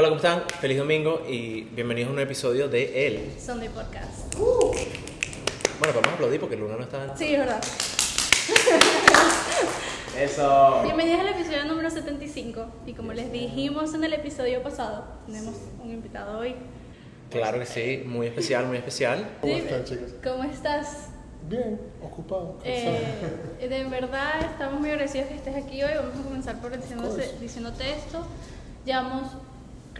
Hola, ¿cómo están? Feliz domingo y bienvenidos a un episodio de El. Sunday Podcast. Bueno, vamos a aplaudir porque Luna no está. Sí, es verdad. Eso. Bienvenidos al episodio número 75. Y como les dijimos en el episodio pasado, tenemos un invitado hoy. Claro que sí, muy especial, muy especial. ¿Cómo Sí, están, chicos? ¿Cómo estás? Bien, ocupado. Eh, de verdad, estamos muy agradecidos que estés aquí hoy. Vamos a comenzar por diciéndote esto. Llevamos,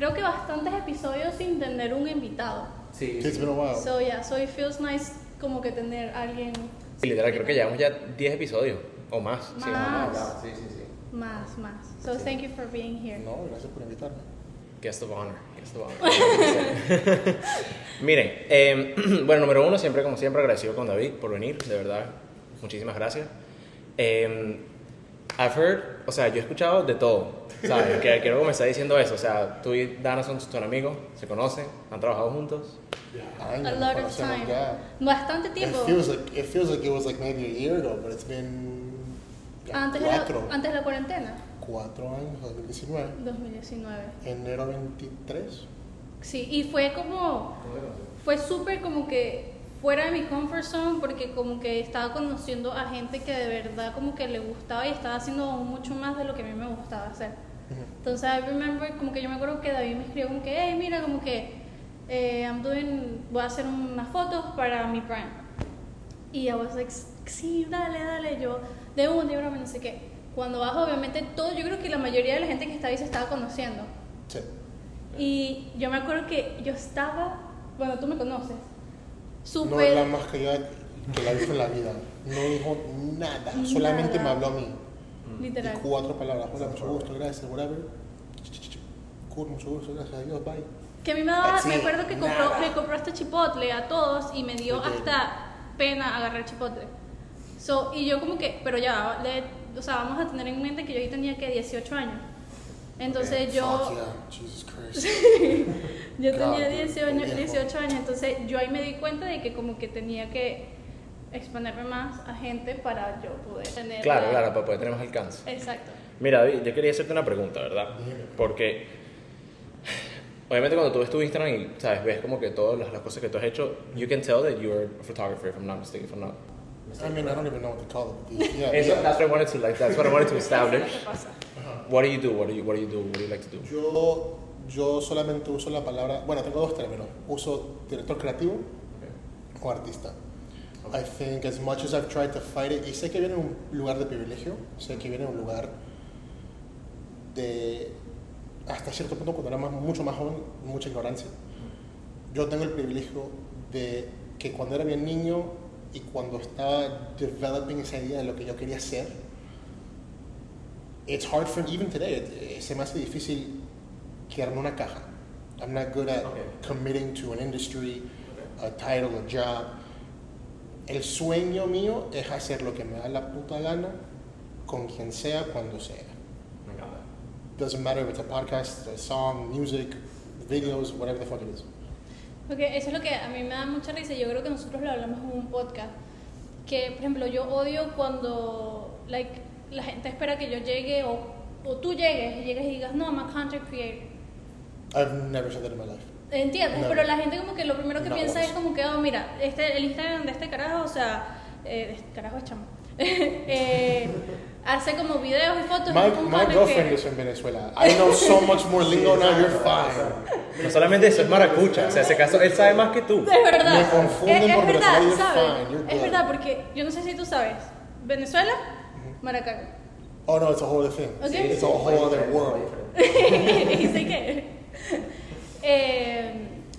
creo que bastantes episodios sin tener un invitado. Sí, been a while. So, yeah, so it feels nice como que tener a alguien literal, creo que llevamos ya 10 episodios o más. Sí, Más. Sí, sí, sí. más, más. So, thank you for being here. No, gracias por invitarme. Guest of honor. Guest of honor. Miren, eh, bueno, número uno, siempre como siempre agradecido con David por venir, de verdad, muchísimas gracias. Eh, I've heard, o sea, yo he escuchado de todo, ¿sabes? Que, quiero comenzar diciendo eso, o sea, tú y Dana son, son amigos, se conocen, han trabajado juntos. Años, A lot of time. ya. Bastante It tiempo. feels like it feels like it was like maybe a year ago, but it's been ya, Antes de, la, cuatro, antes de la cuarentena, cuatro años, 2019, 2019. enero 23. Sí, y fue como, fue súper como que fuera de mi comfort zone porque como que estaba conociendo a gente que de verdad como que le gustaba y estaba haciendo mucho más de lo que a mí me gustaba hacer. Entonces, I remember, como que yo me acuerdo que David me escribió como que, hey, mira, como que eh, I'm doing, voy a hacer unas fotos para mi Prime. Y I was like, sí, dale, dale, yo, de un, broma, no sé qué. Cuando bajo, obviamente, todo, yo creo que la mayoría de la gente que estaba ahí se estaba conociendo. Sí. Y yo me acuerdo que yo estaba, bueno, tú me conoces, No súper... es la más callada que la visto en la vida. No dijo nada, solamente me habló a mí. literal. Y cuatro palabras. Hola, mucho gusto, gracias, whatever. Cool, mucho gusto, gracias, adiós, bye. Que a mí me daba, That's me acuerdo que compró, me compró este chipotle a todos y me dio Ok. hasta pena agarrar chipotle. So, y yo como que, pero ya, le- o sea, vamos a tener en mente que yo ahí tenía que 18 años. Entonces yo, Fuck yeah, Jesus Christ. yo God, tenía 18 años, viejo. 18 años, entonces yo ahí me di cuenta de que como que tenía que exponerme más a gente para yo poder tener... Claro, la- claro, para poder tener más alcance. Exacto. Mira, David, yo quería hacerte una pregunta, ¿verdad? Porque obviamente cuando tú ves tu Instagram y sabes, ves como que todas las, las cosas que tú has hecho, you can tell that you're a photographer, if I'm not mistaken, if I'm not. I mean, I don't even know what to call it. Yeah, Eso- yeah. that's what I wanted to like. That's what I wanted to Eso es lo establish. What do you do? What do you What do you do? What do you like to do? Yo, yo solamente uso la palabra, bueno, tengo dos términos. Uso director creativo o artista. I think as much as I've tried to fight it, y sé que viene de un lugar de privilegio, sé que viene de un lugar de, hasta cierto punto, cuando era más- mucho más joven, mucha ignorancia. Yo tengo el privilegio de que cuando era bien niño y cuando estaba developing esa idea de lo que yo quería ser, it's hard for even today. it- se me hace difícil quedarme en una caja. I'm not good at Okay. committing to an industry, a title, a job. El sueño mío es hacer lo que me da la puta gana con quien sea, cuando sea. Me encanta. Doesn't matter if it's a podcast, a song, music, videos, whatever the fuck it is. Porque eso es lo que a mí me da mucha risa. Yo creo que nosotros lo hablamos en un podcast. Que, por ejemplo, yo odio cuando like, la gente espera que yo llegue o, o tú llegues y llegues y digas, no, I'm a content creator. I've never said that in my life. ¿Entiendes? No. Pero la gente como que lo primero que No, piensa once. es como que, oh, mira, este, el Instagram de este carajo, o sea, eh, de este carajo es chamo. Eh, hace como videos y fotos. My, un my girlfriend is from Venezuela. I know so much more lingo now, you're fine. No solamente eso, es maracucha. O sea, ese caso, él sabe más que tú. Es verdad. Me confunden es, es por verdad, Venezuela, you're ¿sabes? fine, you're Es verdad, porque yo no sé si tú sabes. Venezuela, Maracaibo. Oh no, it's a whole other thing. Okay. It's a whole other world. sí que. Eh,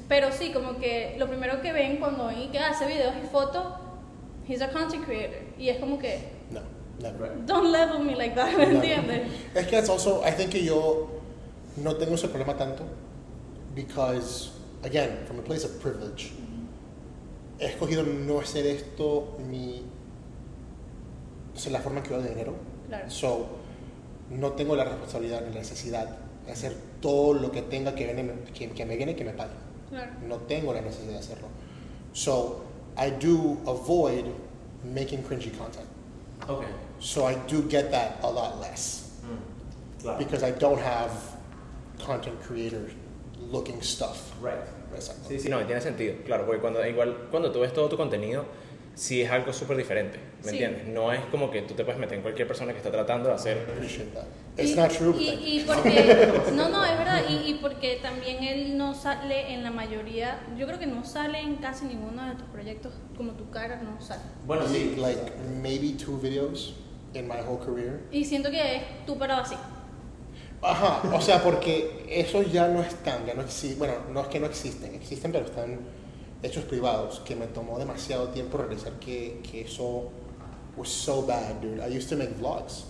pero sí, como que lo primero que ven cuando ven que hace videos y fotos, he's a content creator. Y es como que, No, never. don't level me like that, ¿me entiendes? Es que it's also, I think que yo no tengo ese problema tanto because, again, from a place of privilege, he escogido no hacer esto mi, o sea, la forma en que yo de dinero. Claro. So, no tengo la responsabilidad ni la necesidad de hacer todo lo que tenga que, viene, que, que me viene y que me pague. Claro. No tengo la necesidad de hacerlo. So, I do avoid making cringy content. Ok. So I do get that a lot less Claro. because I don't have content creator looking stuff. Right. Exacto. Sí, sí, no, tiene sentido, claro, porque cuando, igual cuando tú ves todo tu contenido, sí es algo súper diferente, ¿me Sí. entiendes? No es como que tú te puedes meter en cualquier persona que está tratando de hacer... It's Y- not true, y, y porque no no es verdad y, y porque también él no sale en la mayoría yo creo que no sale en casi ninguno de tus proyectos como tu cara no sale Bueno, sí. Like maybe two videos in my whole career. y siento que es tú parado así Ajá, o sea, porque esos ya no están, ya no existen, bueno, no es que no existen, existen pero están hechos privados, que me tomó demasiado tiempo realizar que, que eso was so bad, dude. I used to make vlogs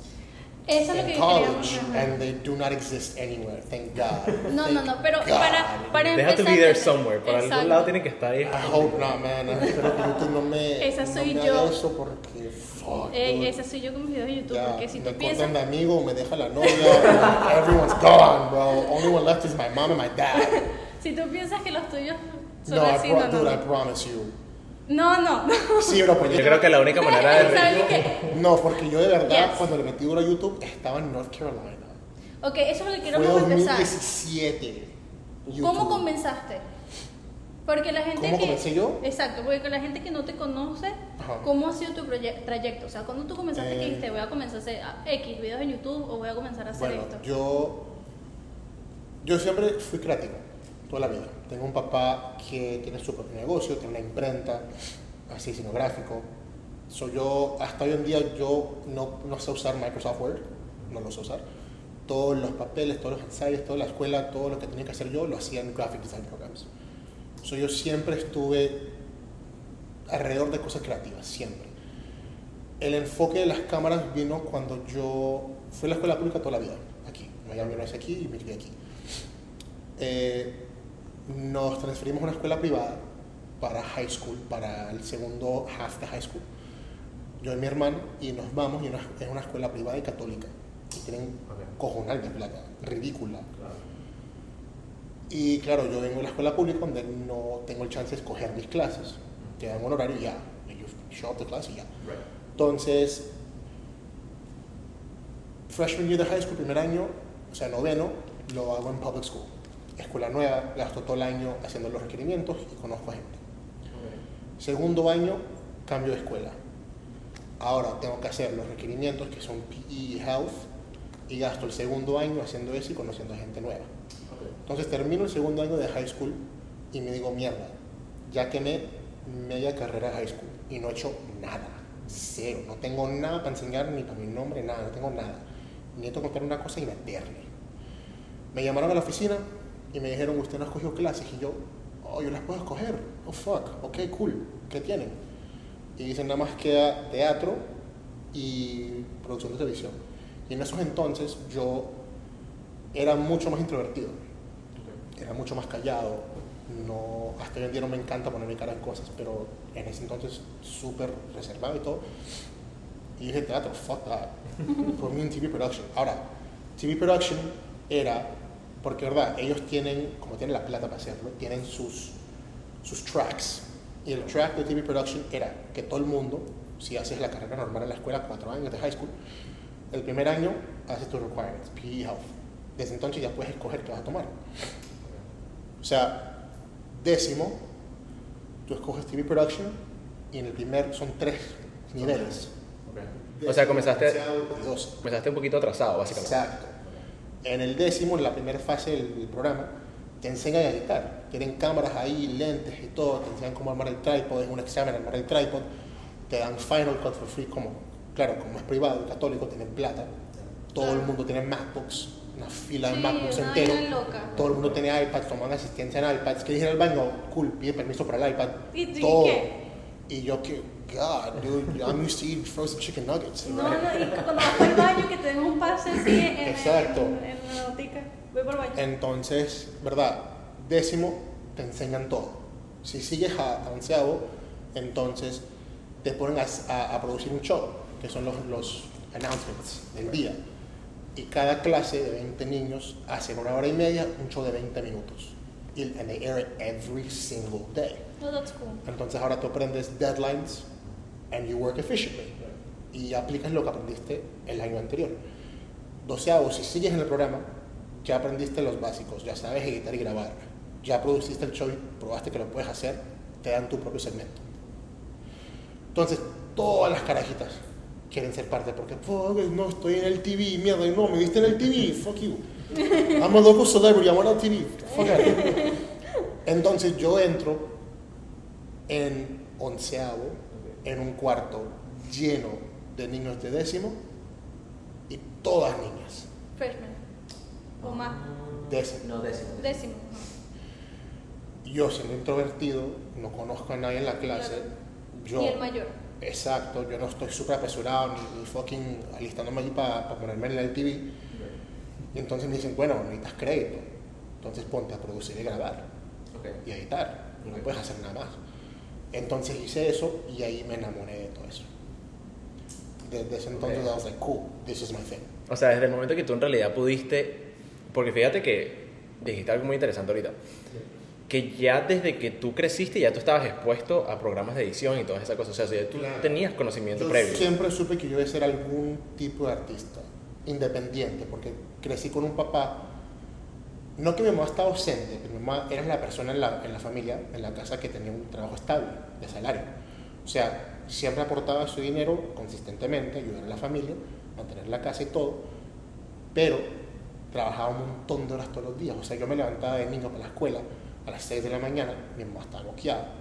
eso es lo in que college and they do not exist anywhere, thank God. no Thank no no pero God. para para They have to be empezar there somewhere, por algún Exacto. lado tienen que estar ahí. I hope not, man. Espero que YouTube no me, Esa no soy me yo. haga eso porque, fuck, Eh, esa soy yo con mis videos de YouTube Ya, porque si me tú piensas cortan de amigo, me deja la novia, everyone's gone, bro. Only one left is my mom and my dad. si tú piensas que los tuyos No, I, así pro- no no dude, I no promise you. no no, no. Sí, bro, pues Yo creo que la única manera de... ¿Sabes qué? No, porque yo de verdad, Yes. cuando le metí duro a YouTube, estaba en North Carolina. Ok, eso es lo que Fue queremos empezar 2017. ¿Cómo YouTube. comenzaste? Porque la gente ¿Cómo que... comencé yo? Exacto, porque la gente que no te conoce, Ajá. ¿cómo ha sido tu trayecto? O sea, cuando tú comenzaste Eh. que dijiste, voy a comenzar a hacer X videos en YouTube o voy a comenzar a hacer Bueno, esto. yo, yo siempre fui creativo, toda la vida. Tengo un papá que tiene su propio negocio, tiene una imprenta, así cinegráfico. So yo, hasta hoy en día, yo no, no sé usar Microsoft Word, no lo sé usar. Todos los papeles, todos los ensayos, toda la escuela, todo lo que tenía que hacer yo, lo hacía en Graphic Design Programs. So yo siempre estuve alrededor de cosas creativas, siempre. El enfoque de las cámaras vino cuando yo fui a la escuela pública toda la vida, aquí. Miami no es aquí y me crié aquí. Eh, nos transferimos a una escuela privada para high school, para el segundo half de high school. Yo y mi hermano, y nos vamos, y una- es una escuela privada y católica. Y tienen Ok. cojonal de plata, ridícula. Y claro, yo vengo de la escuela pública donde no tengo el chance de escoger mis clases. Te dan un horario y ya. You show up the class y ya. Entonces, freshman year de high school, primer año, o sea, noveno, lo hago en public school. Escuela nueva, gasto todo el año haciendo los requerimientos y conozco a gente. Segundo año, cambio de escuela. Ahora tengo que hacer los requerimientos que son PE y Health y gasto el segundo año haciendo eso y conociendo a gente nueva. Entonces termino el segundo año de high school y me digo, mierda, ya quemé media carrera de high school y no he hecho nada, cero, no tengo nada para enseñar ni para mi nombre, nada, no tengo nada. Necesito comprar una cosa y meterle. Me llamaron a la oficina y me dijeron, usted no escogió clases y yo, oh, yo las puedo escoger, oh fuck, ok, cool, ¿qué tienen? Y dicen, nada más queda teatro y producción de televisión. Y en esos entonces yo era mucho más introvertido era mucho más callado. No, hasta hoy en día no me encanta poner mi cara en cosas, pero en ese entonces súper reservado y todo. Y dije, teatro, fuck that. TV production. Ahora, TV production era, porque verdad, ellos tienen, como tienen la plata para hacerlo, tienen sus, sus tracks. Y el track de TV production era que todo el mundo, si haces la carrera normal en la escuela, cuatro años de high school, el primer año haces tus requirements, PE Health. Desde entonces ya puedes escoger qué vas a tomar. O sea, décimo, tú escoges TV Production y en el primer son tres niveles. O sea, comenzaste, comenzaste un poquito atrasado, básicamente. Exacto. En el décimo, en la primera fase del, programa, te enseñan a editar. Tienen cámaras ahí, lentes y todo, te enseñan cómo armar el tripod, es un examen armar el tripod, te dan Final Cut for free, como, claro, como es privado, católico, tienen plata, todo el mundo tiene MacBooks, una fila de Sí, MacBooks entero, todo el mundo tiene iPads, toman asistencia en iPads, que ir al baño, cool, pide permiso para el iPad, ¿Y y todo. qué? Y yo que, God, dude, I'm used to eat frozen chicken nuggets. No, no, y cuando vas al baño que te den un pase así en, en- Exacto. en, en la botica. Voy por el baño. Entonces, ¿verdad? Décimo, te enseñan todo. Si sigues a, a onceavo, entonces te ponen a, a- a producir un show, que son los, los announcements del día. Y cada clase de 20 niños hacen una hora y media un show de 20 minutos. Y and they air it every single day. No, that's cool. Entonces ahora tú aprendes deadlines and you work efficiently. Y aplicas lo que aprendiste el año anterior. Doceavo, si sigues en el programa, ya aprendiste los básicos, ya sabes editar y grabar, ya produciste el show y probaste que lo puedes hacer, te dan tu propio segmento. Entonces, todas las carajitas quieren ser parte porque, no, estoy en el TV, mierda, no, me viste en el TV, fuck you. I'm a local celebrity, I'm on TV, fuck out. Entonces yo entro en onceavo, en un cuarto lleno de niños de décimo y todas niñas. Freshman. O más. Décimo. No, décimo. Décimo. Yo siendo introvertido, no conozco a nadie en la clase. Yo, Y el mayor. Exacto, yo no estoy súper apresurado ni, ni fucking alistándome allí para ponerme en el TV. Y entonces me dicen, bueno, necesitas crédito. Entonces ponte a producir y grabar Ok. y a editar. No puedes hacer nada más. Entonces hice eso y ahí me enamoré de todo eso. Desde ese entonces Ok. I was like, cool, this is my thing. O sea, desde el momento que tú en realidad pudiste, porque fíjate que dijiste algo muy interesante ahorita, que ya desde que tú creciste ya tú estabas expuesto a programas de edición y todas esas cosas, o sea, tú Claro. tenías conocimiento Yo previo. siempre supe que yo iba a ser algún tipo de artista, independiente, porque crecí con un papá, no que mi mamá estaba ausente, pero mi mamá era la persona en la, en la familia, en la casa que tenía un trabajo estable, de salario. O sea, siempre aportaba su dinero consistentemente, ayudar a la familia, mantener la casa y todo, pero trabajaba un montón de horas todos los días. O sea, yo me levantaba de niño para la escuela a las 6 de la mañana, mi mamá estaba bloqueada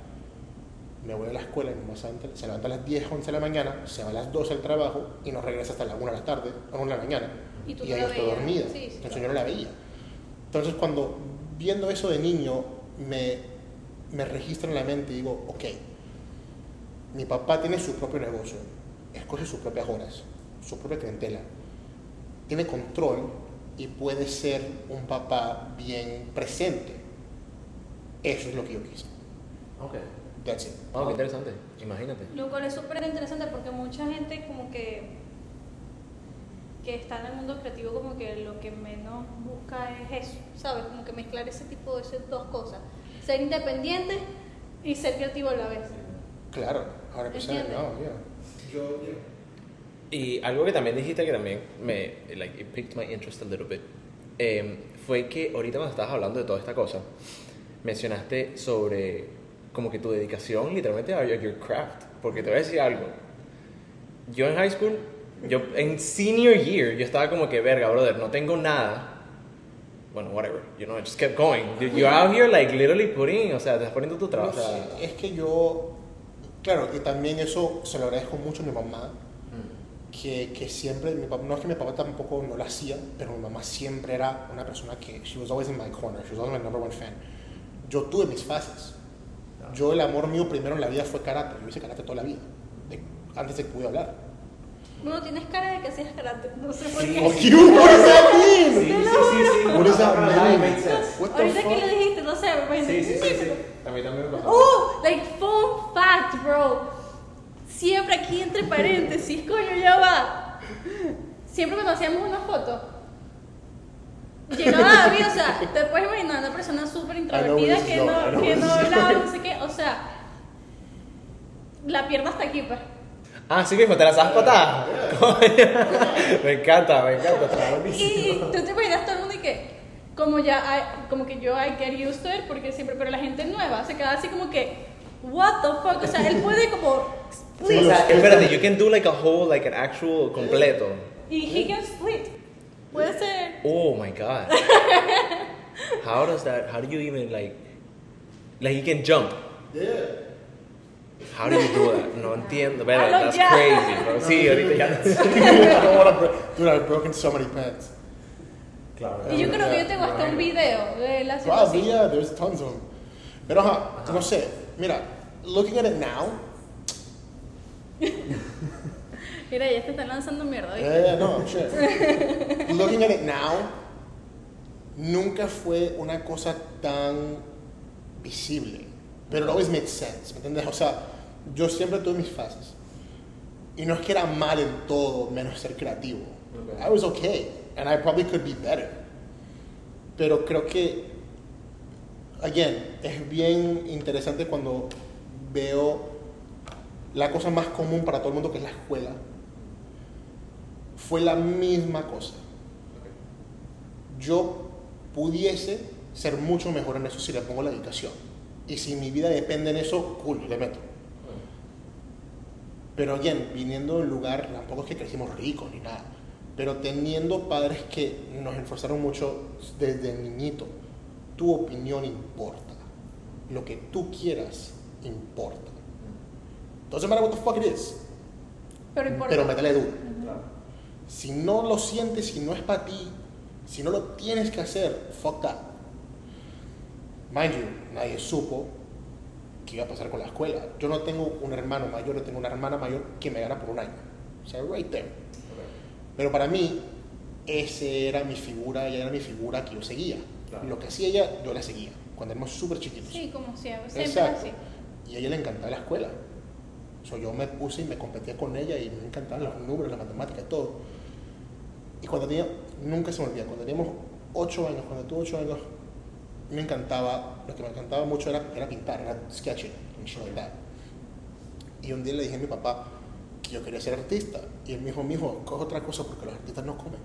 me voy a la escuela, mi mamá se levanta- a las 10, 11 de la mañana, se va a las 12 al trabajo y no regresa hasta las 1 de la tarde, a 1 de la mañana. Y tú la estoy veías. dormida. Sí, sí, Entonces claro. yo no la veía. Entonces cuando viendo eso de niño, me, me registra en la mente y digo, ok, mi papá tiene su propio negocio, escoge sus propias horas, su propia clientela, tiene control y puede ser un papá bien presente. Eso es lo que yo quise. Ok. That's it. Oh, qué interesante, imagínate. Lo cual es súper interesante porque mucha gente como que que está en el mundo creativo como que lo que menos busca es eso, ¿sabes? Como que mezclar ese tipo de esas dos cosas. Ser independiente y ser creativo a la vez. Claro, ahora empecé, ¿Entiendes? no, yeah. Yo, yeah. Y algo que también dijiste que también me, like, it piqued my interest a little bit, eh, fue que ahorita cuando estabas hablando de toda esta cosa, mencionaste sobre como que tu dedicación literalmente a your craft. Porque te voy a decir algo. Yo en high school, yo en senior year, yo estaba como que, verga, brother, no tengo nada. Bueno, whatever, you know, I just kept going. You- You're out here like literally putting, o sea, te estás poniendo tu No trabajo. o sea, sé, es que yo, claro, y también eso se lo agradezco mucho a mi mamá, que, que siempre, mi papá, no es que mi papá tampoco no lo hacía, pero mi mamá siempre era una persona que, she was always in my corner, she was always my number one fan. Yo tuve mis fases. Yo, el amor mío primero en la vida fue karate, yo hice karate toda la vida, de- antes de que pude hablar. Bueno, tienes cara de que hacías karate, no sé por Fuck qué. you, what does that mean? Sí, sí, sí, sí. What does that No, no, mean? it makes sense. What the Ahorita que fuck? lo dijiste, no sé, me Sí, sí, sí, sí. A mí también me pasó. Oh, like fun fact, bro. Siempre aquí entre paréntesis, coño, ya va. Siempre cuando hacíamos una foto, llegaba David, o sea, te puedes imaginar una persona súper introvertida que no, que no hablaba, no sé qué, o sea, la pierna hasta aquí, pues. Ah, sí mismo, te la sabes patada. me encanta, me encanta. está. Y tú te imaginas todo el mundo y que, como ya, hay- como que yo I get used to it, porque siempre, pero la gente nueva se queda así como que, what the fuck, o sea, él puede como O split, sea, espérate, you can do like a whole, like an actual completo. y he can split, puede ser, Oh my god. How does that, how do you even like, like you can jump. Yeah. How do you do that? No entiendo, pero that's ya. crazy, bro. Sí, ahorita ya. I don't wanna break- Dude, I've broken so many pants. Claro. y yo creo que yo tengo hasta un video de la situación. yeah, there's tons of them. Pero, ajá, no sé, mira, looking at it now, Mira, ya te están lanzando mierda, ¿viste? yeah, yeah, no, shit. looking at it now, nunca fue una cosa tan visible. Pero it always made sense, ¿me entiendes? O sea, yo siempre tuve mis fases. Y no es que era mal en todo, menos ser creativo. I was okay, and I probably could be better. Pero creo que, again, es bien interesante cuando veo la cosa más común para todo el mundo, que es la escuela. Fue la misma cosa. Yo pudiese ser mucho mejor en eso si le pongo la dedicación. Y si mi vida depende en eso, cool, le meto. Pero again, viniendo de un lugar, tampoco es que crecimos ricos ni nada, pero teniendo padres que nos esforzaron mucho desde niñito, tu opinión importa. Lo que tú quieras importa. Doesn't matter what the fuck it is, Pero importa. pero métele duro. Claro. Si no lo sientes, si no es para ti, si no lo tienes que hacer, fuck that. Mind you, nadie supo qué iba a pasar con la escuela. Yo no tengo un hermano mayor, yo tengo una hermana mayor que me gana por un año. O sea, right there. Pero para mí, ese era mi figura, ella era mi figura que yo seguía. Claro. Lo que hacía ella, yo la seguía. Cuando éramos súper chiquitos. Sí, como siempre. Siempre Exacto. así. Y a ella le encantaba la escuela. So, yo me puse y me competía con ella y me encantaban los números, la matemática, todo. Y cuando tenía, nunca se me olvida, cuando teníamos 8 años, cuando tuve 8 años, me encantaba, lo que me encantaba mucho era, era pintar, era sketching, like that. Y un día le dije a mi papá que yo quería ser artista. Y él me dijo, mijo, coge otra cosa porque los artistas no comen.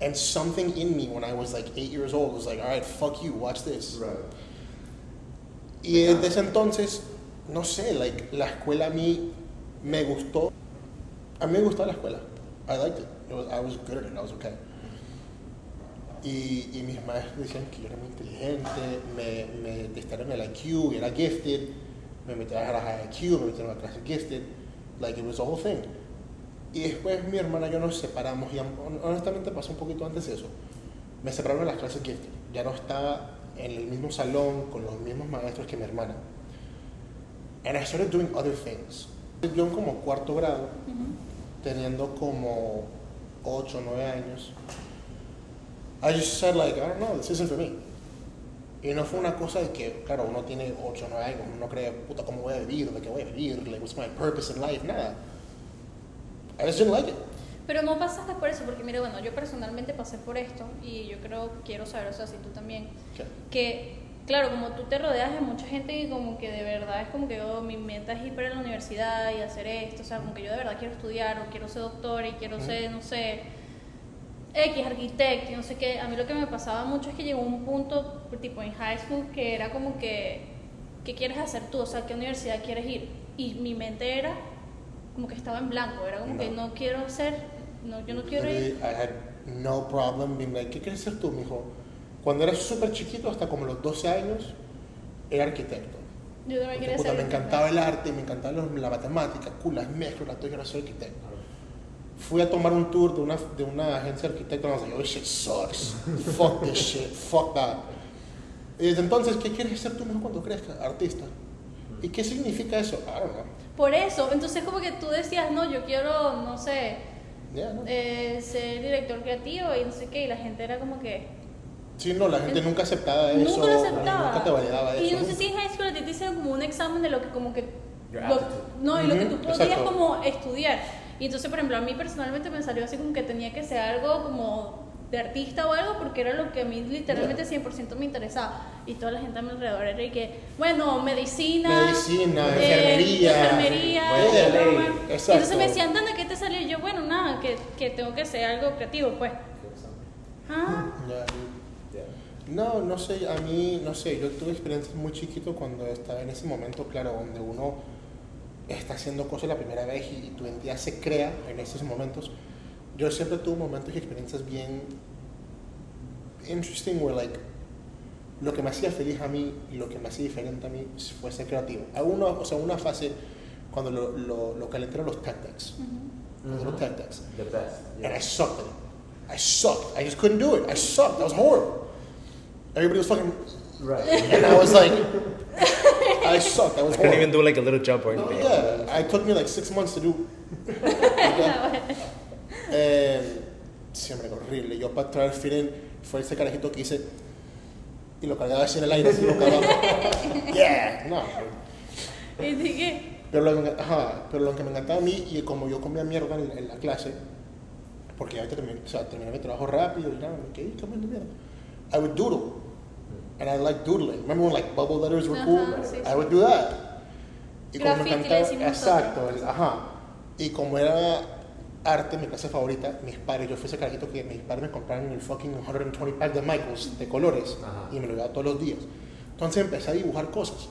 And something in me when I was like 8 years old was like, all right, fuck you, watch this. Right. Y desde ese entonces, no sé, like, la escuela a mí me gustó. A mí me gustaba la escuela. I liked it. It was- I was good at it. I was okay. Y, y mis maestros decían que yo era muy inteligente, me, me testaron el IQ, era gifted, me metieron a la high IQ, me metieron a la clase gifted, like it was the whole thing. Y después mi hermana y yo nos separamos, y hon- honestamente pasó un poquito antes de eso. Me separaron de las clases gifted, ya no estaba en el mismo salón con los mismos maestros que mi hermana. And I started doing other things. Yo en como cuarto grado, teniendo como 8 o 9 años, I just said like, I don't know, this isn't for me. Y no fue una cosa de que, claro, uno tiene 8 o 9 años, uno cree, puta, ¿cómo voy a vivir? ¿De qué voy a vivir? Like, what's my purpose in life? Nada. I just didn't like it. Pero no pasaste por eso, porque mire, bueno, yo personalmente pasé por esto y yo creo, quiero saber, o sea, si tú también, ¿Qué? que, claro, como tú te rodeas de mucha gente y como que de verdad es como que yo, mi meta es ir para la universidad y hacer esto, o sea, como que yo de verdad quiero estudiar o quiero ser doctor y quiero ser, no sé, X, arquitecto y no sé qué. A mí lo que me pasaba mucho es que llegó un punto, tipo en high school, que era como que, ¿qué quieres hacer tú? O sea, ¿qué universidad quieres ir? Y mi mente era como que estaba en blanco, era como que no quiero hacer, no, yo no quiero ir. I had no problem being like, ¿qué quieres ser tú, mijo? Cuando era súper chiquito, hasta como los 12 años, era arquitecto. Yo también quería ser me encantaba el arte, me encantaba la matemática, cool, las mezclas, las yo quiero ser arquitecto. Fui a tomar un tour de una, de una agencia de arquitectos y like, oh, shit sucks. fuck this shit, fuck that. Y desde entonces, ¿qué quieres ser tú mismo cuando crezcas? Artista. ¿Y qué significa eso? I don't know. Por eso, entonces como que tú decías, no, yo quiero, no sé, Yeah, no. eh, ser director creativo y no sé qué, y la gente era como que... Sí, no, la gente nunca aceptaba eso. nunca lo aceptaba. Nunca te validaba y eso. no sé si en high school a ti te hicieron como un examen de lo que como que... Lo- no, y lo que tú podías exacto. como estudiar. Y entonces, por ejemplo, a mí personalmente me salió así como que tenía que ser algo como de artista o algo porque era lo que a mí literalmente 100% me interesaba. Y toda la gente a mi alrededor era y que, bueno, medicina... Medicina, eh, enfermería. enfermería, Bueno, y. Entonces me decían, Dana, ¿qué te salió? Y yo, bueno, nada, que, que tengo que ser algo creativo, pues. Ah. No, no sé, a mí, no sé, yo tuve experiencias muy chiquito cuando estaba en ese momento, claro, donde uno está haciendo cosas la primera vez y, tu identidad se crea en esos momentos. Yo siempre tuve momentos y experiencias bien interesting where like lo que me hacía feliz a mí y lo que me hacía diferente a mí fue ser creativo. Una, o sea, una fase cuando lo, lo, lo calentaron los tech decks, los Mhm. tech decks. The best. and I sucked at it. I sucked. I just couldn't do it. I sucked. That was horrible. Everybody was fucking, Right. and I was like, I sucked. That was I couldn't even do like a little jump or anything. Yeah, it took me like six months to do. Eh, siempre horrible. Yo para traer feeling fue ese carajito que hice y lo cargaba así en el aire, así boca abajo. Yeah, no. y dije, Pero lo, que, ajá, pero lo que me encantaba a mí, y como yo comía mierda en, en la clase, porque ya terminé, o sea, terminé mi trabajo rápido y nada, me quedé comiendo mierda. I would doodle. And I like doodling. Remember when like bubble letters were cool? Ajá, sí, I would do that. Y como me encantaba, exacto, el- ajá. Y como era arte, mi clase favorita, mis padres, yo fui ese carajito que mis padres me compraron el fucking 120 pack de Michaels de colores Ajá. y me lo llevaba todos los días. Entonces empecé a dibujar cosas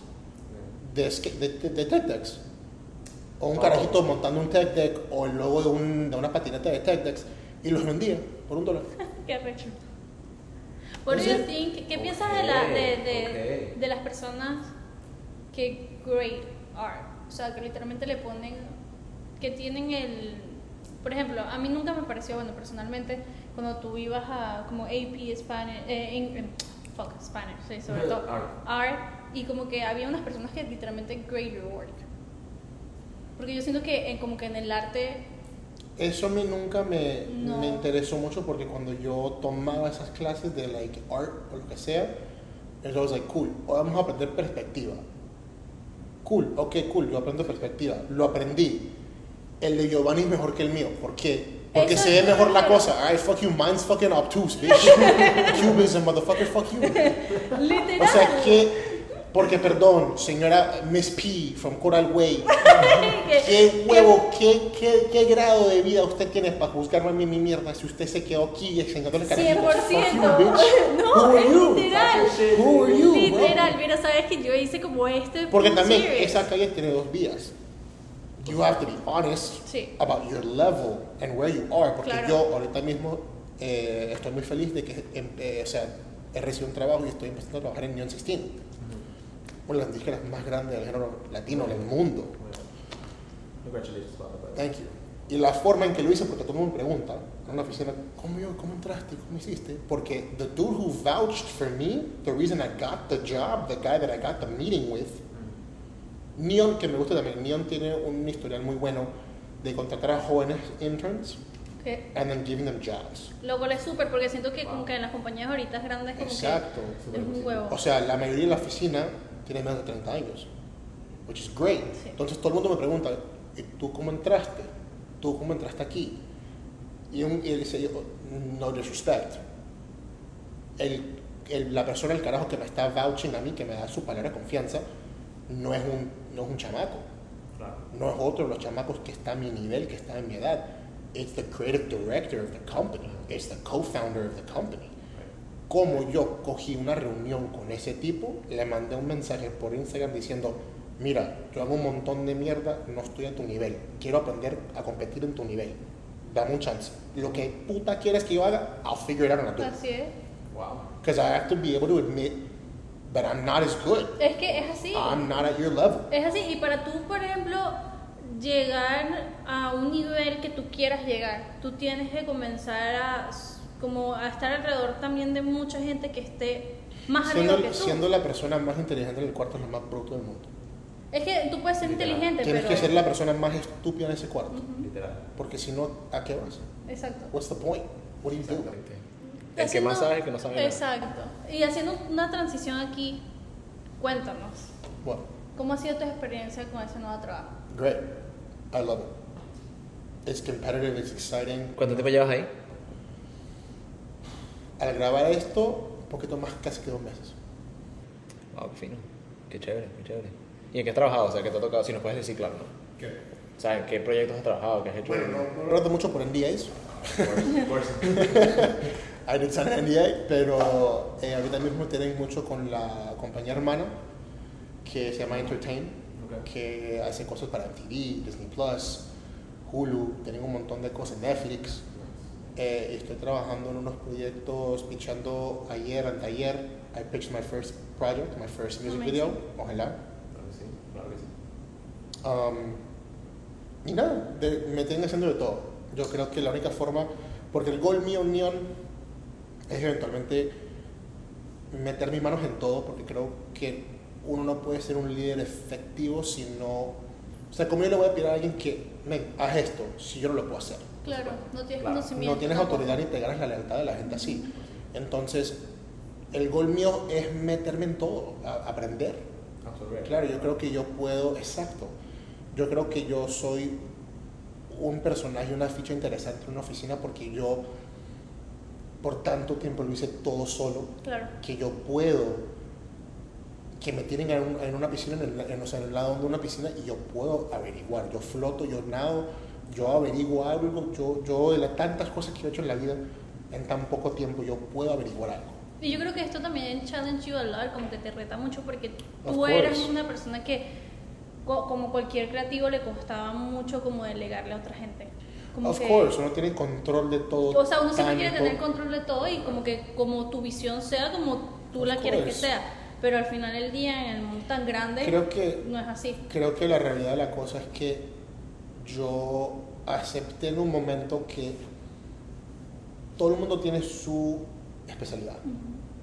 de, sk- de, de, de tech decks. O un Wow. carajito montando un tech deck o el logo de, un- de una patineta de tech decks y los vendía por un dólar. Qué recho. What do you think? ¿Qué piensas de, la, de, de, de las personas que grade art? O sea, que literalmente le ponen, que tienen el... Por ejemplo, a mí nunca me pareció, bueno, personalmente, cuando tú ibas a como AP Spanish, eh, fuck, Spanish, sí, sobre todo, art. art, y como que había unas personas que literalmente grade your work. Porque yo siento que en, como que en el arte Eso a mí nunca me, No. me interesó mucho porque cuando yo tomaba esas clases de like art o lo que sea, eso was like cool, hoy vamos a aprender perspectiva. Cool, ok, cool, yo aprendo perspectiva. Lo aprendí. El de Giovanni es mejor que el mío. ¿Por qué? Porque Eso se ve mejor la cosa. Ay, fuck you, mine's fucking obtuse, bitch. Cubism, motherfucker, fuck you. literal. O sea, que, porque perdón, señora Miss P from Coral Way, ¿Qué huevo, qué, qué, qué grado de vida usted tiene para juzgarme a mí mi mierda si usted se quedó aquí enseñándole carajitos? 100%. Fuck you. No, Who are es you? literal. Who are you, bro? Literal, mira, sabes que yo hice como este. Porque también series. esa calle tiene dos vías. You have to be honest Sí. about your level and where you are. Porque Claro. yo ahorita mismo eh, estoy muy feliz de que em- eh, o sea, he recibido un trabajo y estoy empezando a trabajar en Neon 16. Una de las disqueras más grandes del género latino en el mundo. Congratulations, by the way. Thank you. Y la forma en que lo hice, porque todo el mundo me pregunta en una oficina, ¿cómo, yo, ¿cómo entraste? ¿Cómo hiciste? Porque the dude who vouched for me, the reason I got the job, the guy that I got the meeting with, Neon, que me gusta también, Neon tiene un historial muy bueno de contratar a jóvenes interns Que- and then giving them jobs. Lo cual es súper porque siento que como que en las compañías ahorita grandes como Exacto. que es un huevo. O sea, la mayoría de la oficina tiene menos de 30 años, which is great. Sí. Entonces todo el mundo me pregunta, ¿y tú cómo entraste? ¿Tú cómo entraste aquí? Y, un, y él dice, no disrespect. El, el- la persona, el carajo que me está vouching a mí, que me da su palabra de confianza, no es un, no es un chamaco. Claro. No es otro de los chamacos que está a mi nivel, que está en mi edad. It's the creative director of the company. It's the co-founder of the company. Como yo cogí una reunión con ese tipo, le mandé un mensaje por Instagram diciendo, mira, yo hago un montón de mierda, no estoy a tu nivel. Quiero aprender a competir en tu nivel. Dame un chance. Lo que puta quieres que yo haga, I'll figure it out on. Así es. Wow. Because I have to be able to admit that I'm not as good. Es que es así. I'm not at your level. Es así. Y para tú, por ejemplo, llegar a un nivel que tú quieras llegar, tú tienes que comenzar a como a estar alrededor también de mucha gente que esté más Siendo, arriba que tú. siendo la persona más inteligente en el cuarto es lo más bruto del mundo. Es que tú puedes ser Literal. inteligente, Tienes pero que ser la persona más estúpida en ese cuarto. Literal. Porque si no, ¿a qué vas? Exacto. What's the point? What do you do? Exactamente. El que más sabe es el que no sabe nada. Exacto. Y haciendo una transición aquí, cuéntanos, Well, ¿cómo ha sido tu experiencia con ese nuevo trabajo? great. I love it. It's competitive, it's exciting. ¿Cuánto tiempo llevas ahí? Al grabar esto, un poquito más, casi que dos meses. Wow, qué fino. Qué chévere, qué chévere. ¿Y en qué has trabajado? O sea, ¿qué te ha tocado? Si nos puedes decir, claro, ¿no? ¿Qué? O sea, ¿en qué proyectos has trabajado? ¿Qué has hecho? Bueno, no, no hablo mucho por NDAs. Of course. I did sign NDA, pero eh, ahorita mismo tienen mucho con la compañía hermana que se llama Entertain, Ok. que hace cosas para MTV, Disney Plus, Hulu, tienen un montón de cosas, Netflix. Eh, estoy trabajando en unos proyectos, pichando ayer, anteayer. I pitched my first project, my first music Amazing. video, ojalá. Claro que sí, claro que sí. Um, y nada, de- me tienen haciendo de todo. Yo creo que la única forma, porque el gol mío, Neon, es eventualmente meter mis manos en todo, porque creo que uno no puede ser un líder efectivo si no... O sea, como yo le voy a pedir a alguien que, men, haz esto, si yo no lo puedo hacer. Claro, no tienes Claro. conocimiento. No tienes autoridad ni te ganas la lealtad de la gente así. Entonces, el gol mío es meterme en todo, a- aprender. Absorber. Claro, yo creo que yo puedo, exacto. Yo creo que yo soy un personaje, una ficha interesante en una oficina porque yo por tanto tiempo lo hice todo solo, Claro. que yo puedo, que me tienen en, un- en una piscina, en el, en, o sea, en el lado de una piscina y yo puedo averiguar, yo floto, yo nado, Yo averiguo algo, yo, yo de las tantas cosas que he hecho en la vida, en tan poco tiempo, yo puedo averiguar algo. Y yo creo que esto también challenge you a lot, como que te reta mucho porque tú eres course. una persona que, co- como cualquier creativo, le costaba mucho como delegarle a otra gente. Como of que- course, uno tiene control de todo. O sea, uno siempre quiere tener control de todo y como que como tu visión sea como tú Of la quieres que sea. Pero al final del día, en el mundo tan grande, Creo que no es así. creo que la realidad de la cosa es que yo acepté en un momento que todo el mundo tiene su especialidad,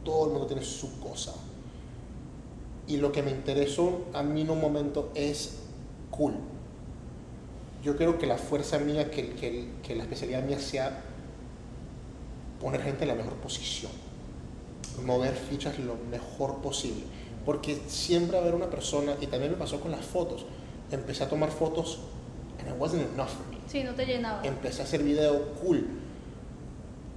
todo el mundo tiene su cosa. Y lo que me interesó a mí en un momento es cool. Yo creo que la fuerza mía, que, que, que la especialidad mía sea poner gente en la mejor posición, mover fichas lo mejor posible. Porque siempre va a haber una persona, y también me pasó con las fotos, empecé a tomar fotos and it wasn't enough for me. Sí, no te llenaba. Empecé a hacer video cool.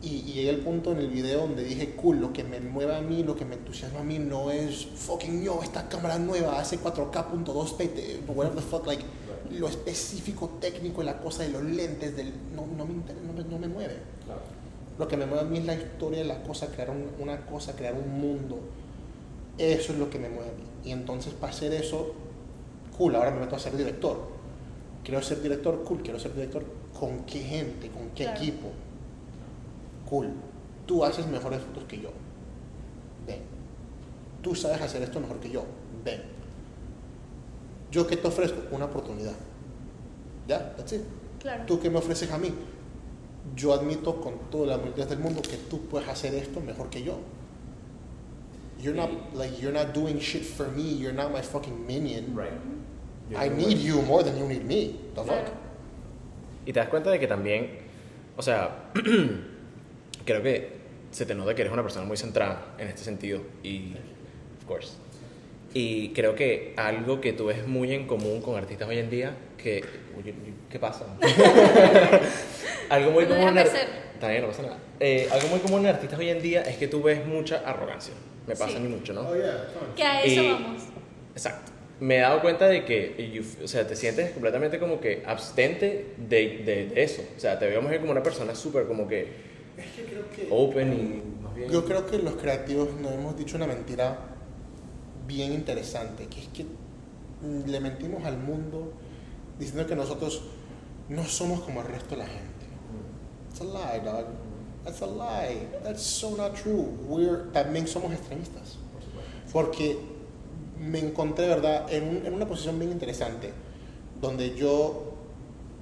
Y, y llegué al punto en el video donde dije, cool, lo que me mueve a mí, lo que me entusiasma a mí no es fucking yo, esta cámara nueva hace 4K.2p, te- whatever the fuck, like, lo específico técnico y la cosa de los lentes, del, no, no, me, inter- no, me, no me mueve. Lo que me mueve a mí es la historia de la cosa, crear un- una cosa, crear un mundo. Eso es lo que me mueve a mí. Y entonces para hacer eso, cool, ahora me meto a ser director. Quiero ser director, cool, quiero ser director. ¿Con qué gente? ¿Con qué Claro. equipo? Cool. Tú haces mejores fotos que yo. Ven. Tú sabes hacer esto mejor que yo. Ven. Yo que te ofrezco una oportunidad. Ya, that's it. Claro. ¿Tú qué me ofreces a mí? Yo admito con toda la humildad del mundo que tú puedes hacer esto mejor que yo. You're not like you're not doing shit for me. You're not my fucking minion. Right. I need you more than you need me. The fuck? Y te das cuenta de que también, o sea, creo que se te nota que eres una persona muy centrada en este sentido. Y, of course. Y creo que algo que tú ves muy en común con artistas hoy en día, que... ¿Qué pasa? algo muy No común bien, no pasa nada. Eh, algo muy común en artistas hoy en día es que tú ves mucha arrogancia. Me pasa Sí. a mí mucho, ¿no? Oh yeah. Que a eso Y- vamos. Exacto. Me he dado cuenta de que, you- o sea, te sientes completamente como que abstente de, de, de eso. O sea, te veo más bien como una persona súper como que Es que creo que open y más bien... Yo creo que los creativos nos hemos dicho una mentira bien interesante, que es que le mentimos al mundo diciendo que nosotros no somos como el resto de la gente. It's a lie, dog. That's a lie. That's so not true. We're, también somos extremistas. Porque me encontré, ¿verdad?, en, un- en una posición bien interesante, donde yo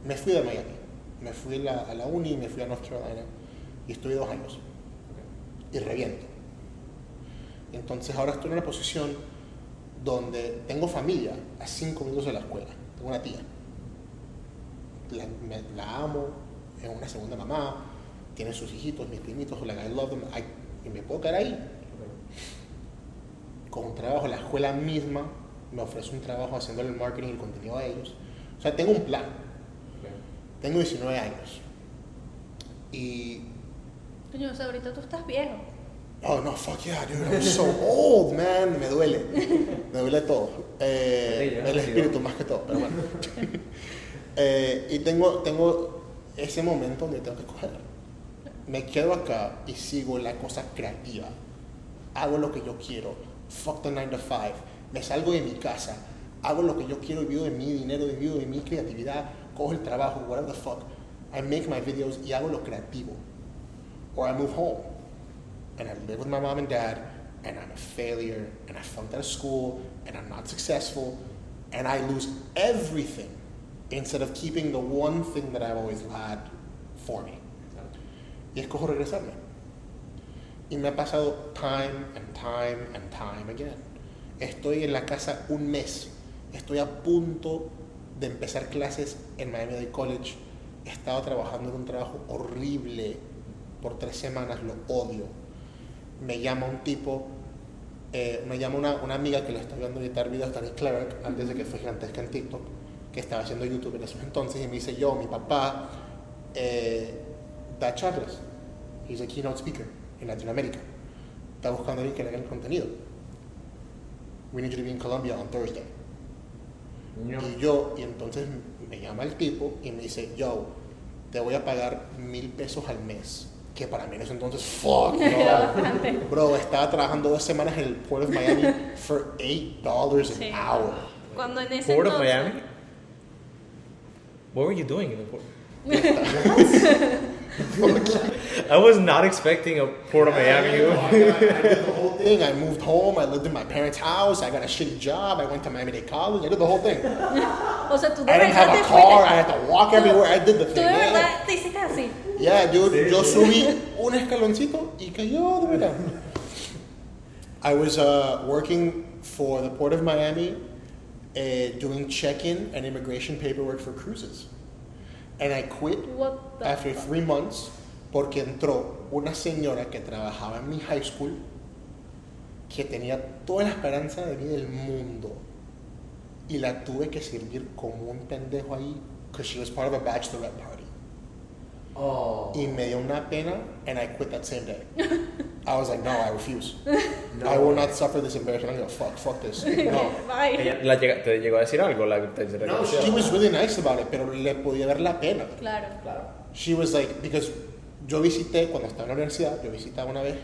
me fui de Miami. Me fui a la, uni, me fui a North Carolina y estuve dos años y reviento. Entonces ahora estoy en una posición donde tengo familia a cinco minutos de la escuela. Tengo una tía. La amo, es una segunda mamá, tiene sus hijitos, mis primitos, like I love them, I- y me puedo quedar ahí. Con un trabajo, la escuela misma me ofrece un trabajo haciéndole el marketing y el contenido a ellos. O sea, tengo un plan. Tengo 19 años. Y Coño, o sea, ahorita tú estás viejo. Oh, no, fuck yeah, dude. I'm so old, man. Me duele. Me duele todo. Eh, el espíritu más que todo, pero bueno. Eh, y tengo, tengo ese momento donde tengo que escoger. Me quedo acá y sigo la cosa creativa. Hago lo que yo quiero. Fuck the 9 to 5. Me salgo de mi casa. Hago lo que yo quiero vivo de mi dinero, vivo de mi creatividad. Cojo el trabajo, whatever the fuck. I make my videos y hago lo creativo. Or I move home and I live with my mom and dad, and I'm a failure, and I flunked out of school, and I'm not successful, and I lose everything instead of keeping the one thing that I've always had for me. Y escojo regresarme. Y me ha pasado time and time and time again. Estoy en la casa un mes. Estoy a punto de empezar clases en Miami Dade College. He estado trabajando en un trabajo horrible por tres semanas, lo odio. Me llama un tipo, eh, me llama una, amiga que le está viendo editar videos, Dani Clark, antes de que fue gigantesca en TikTok, que estaba haciendo YouTube en esos entonces, y me dice, yo, mi papá, eh, da charlas. He's a keynote speaker en Latinoamérica. Está buscando a alguien que le haga el contenido. We need you to be in Colombia on Thursday. Y yo, y entonces me llama el tipo y me dice, yo, te voy a pagar mil pesos al mes. Que para mí en ese entonces, fuck, no. Bro, estaba trabajando dos semanas en el Port of Miami for $8 an Sí. hour. Cuando en ese Port of entonces- Miami? What were you doing in the port? I was not expecting a Port of Miami. I did the whole thing. I moved home. I lived in my parents' house. I got a shitty job. I went to Miami Dade College. I did the whole thing. O sea, tú de I didn't have a car. I had to walk everywhere. I did the Tú thing. de Yeah, verdad te hiciste así. Yeah, dude. Yo subí un escaloncito y cayó de verdad. I was uh, working for the Port of Miami uh, doing check-in and immigration paperwork for cruises. And I quit What the after fuck? three months porque entró una señora que trabajaba en mi high school que tenía toda la esperanza de mí del mundo y la tuve que servir como un pendejo ahí because she was part of a bachelorette party Oh. y me dio una pena and I quit that same day I was like no I refuse I will not suffer this embarrassment I'm gonna fuck fuck this no Bye. Ella, la llega- ¿Te llegó a decir algo? La, te, te no she was really nice about it pero le podía ver la pena Claro. She was like, because yo visité, cuando estaba en la universidad, yo visitaba una vez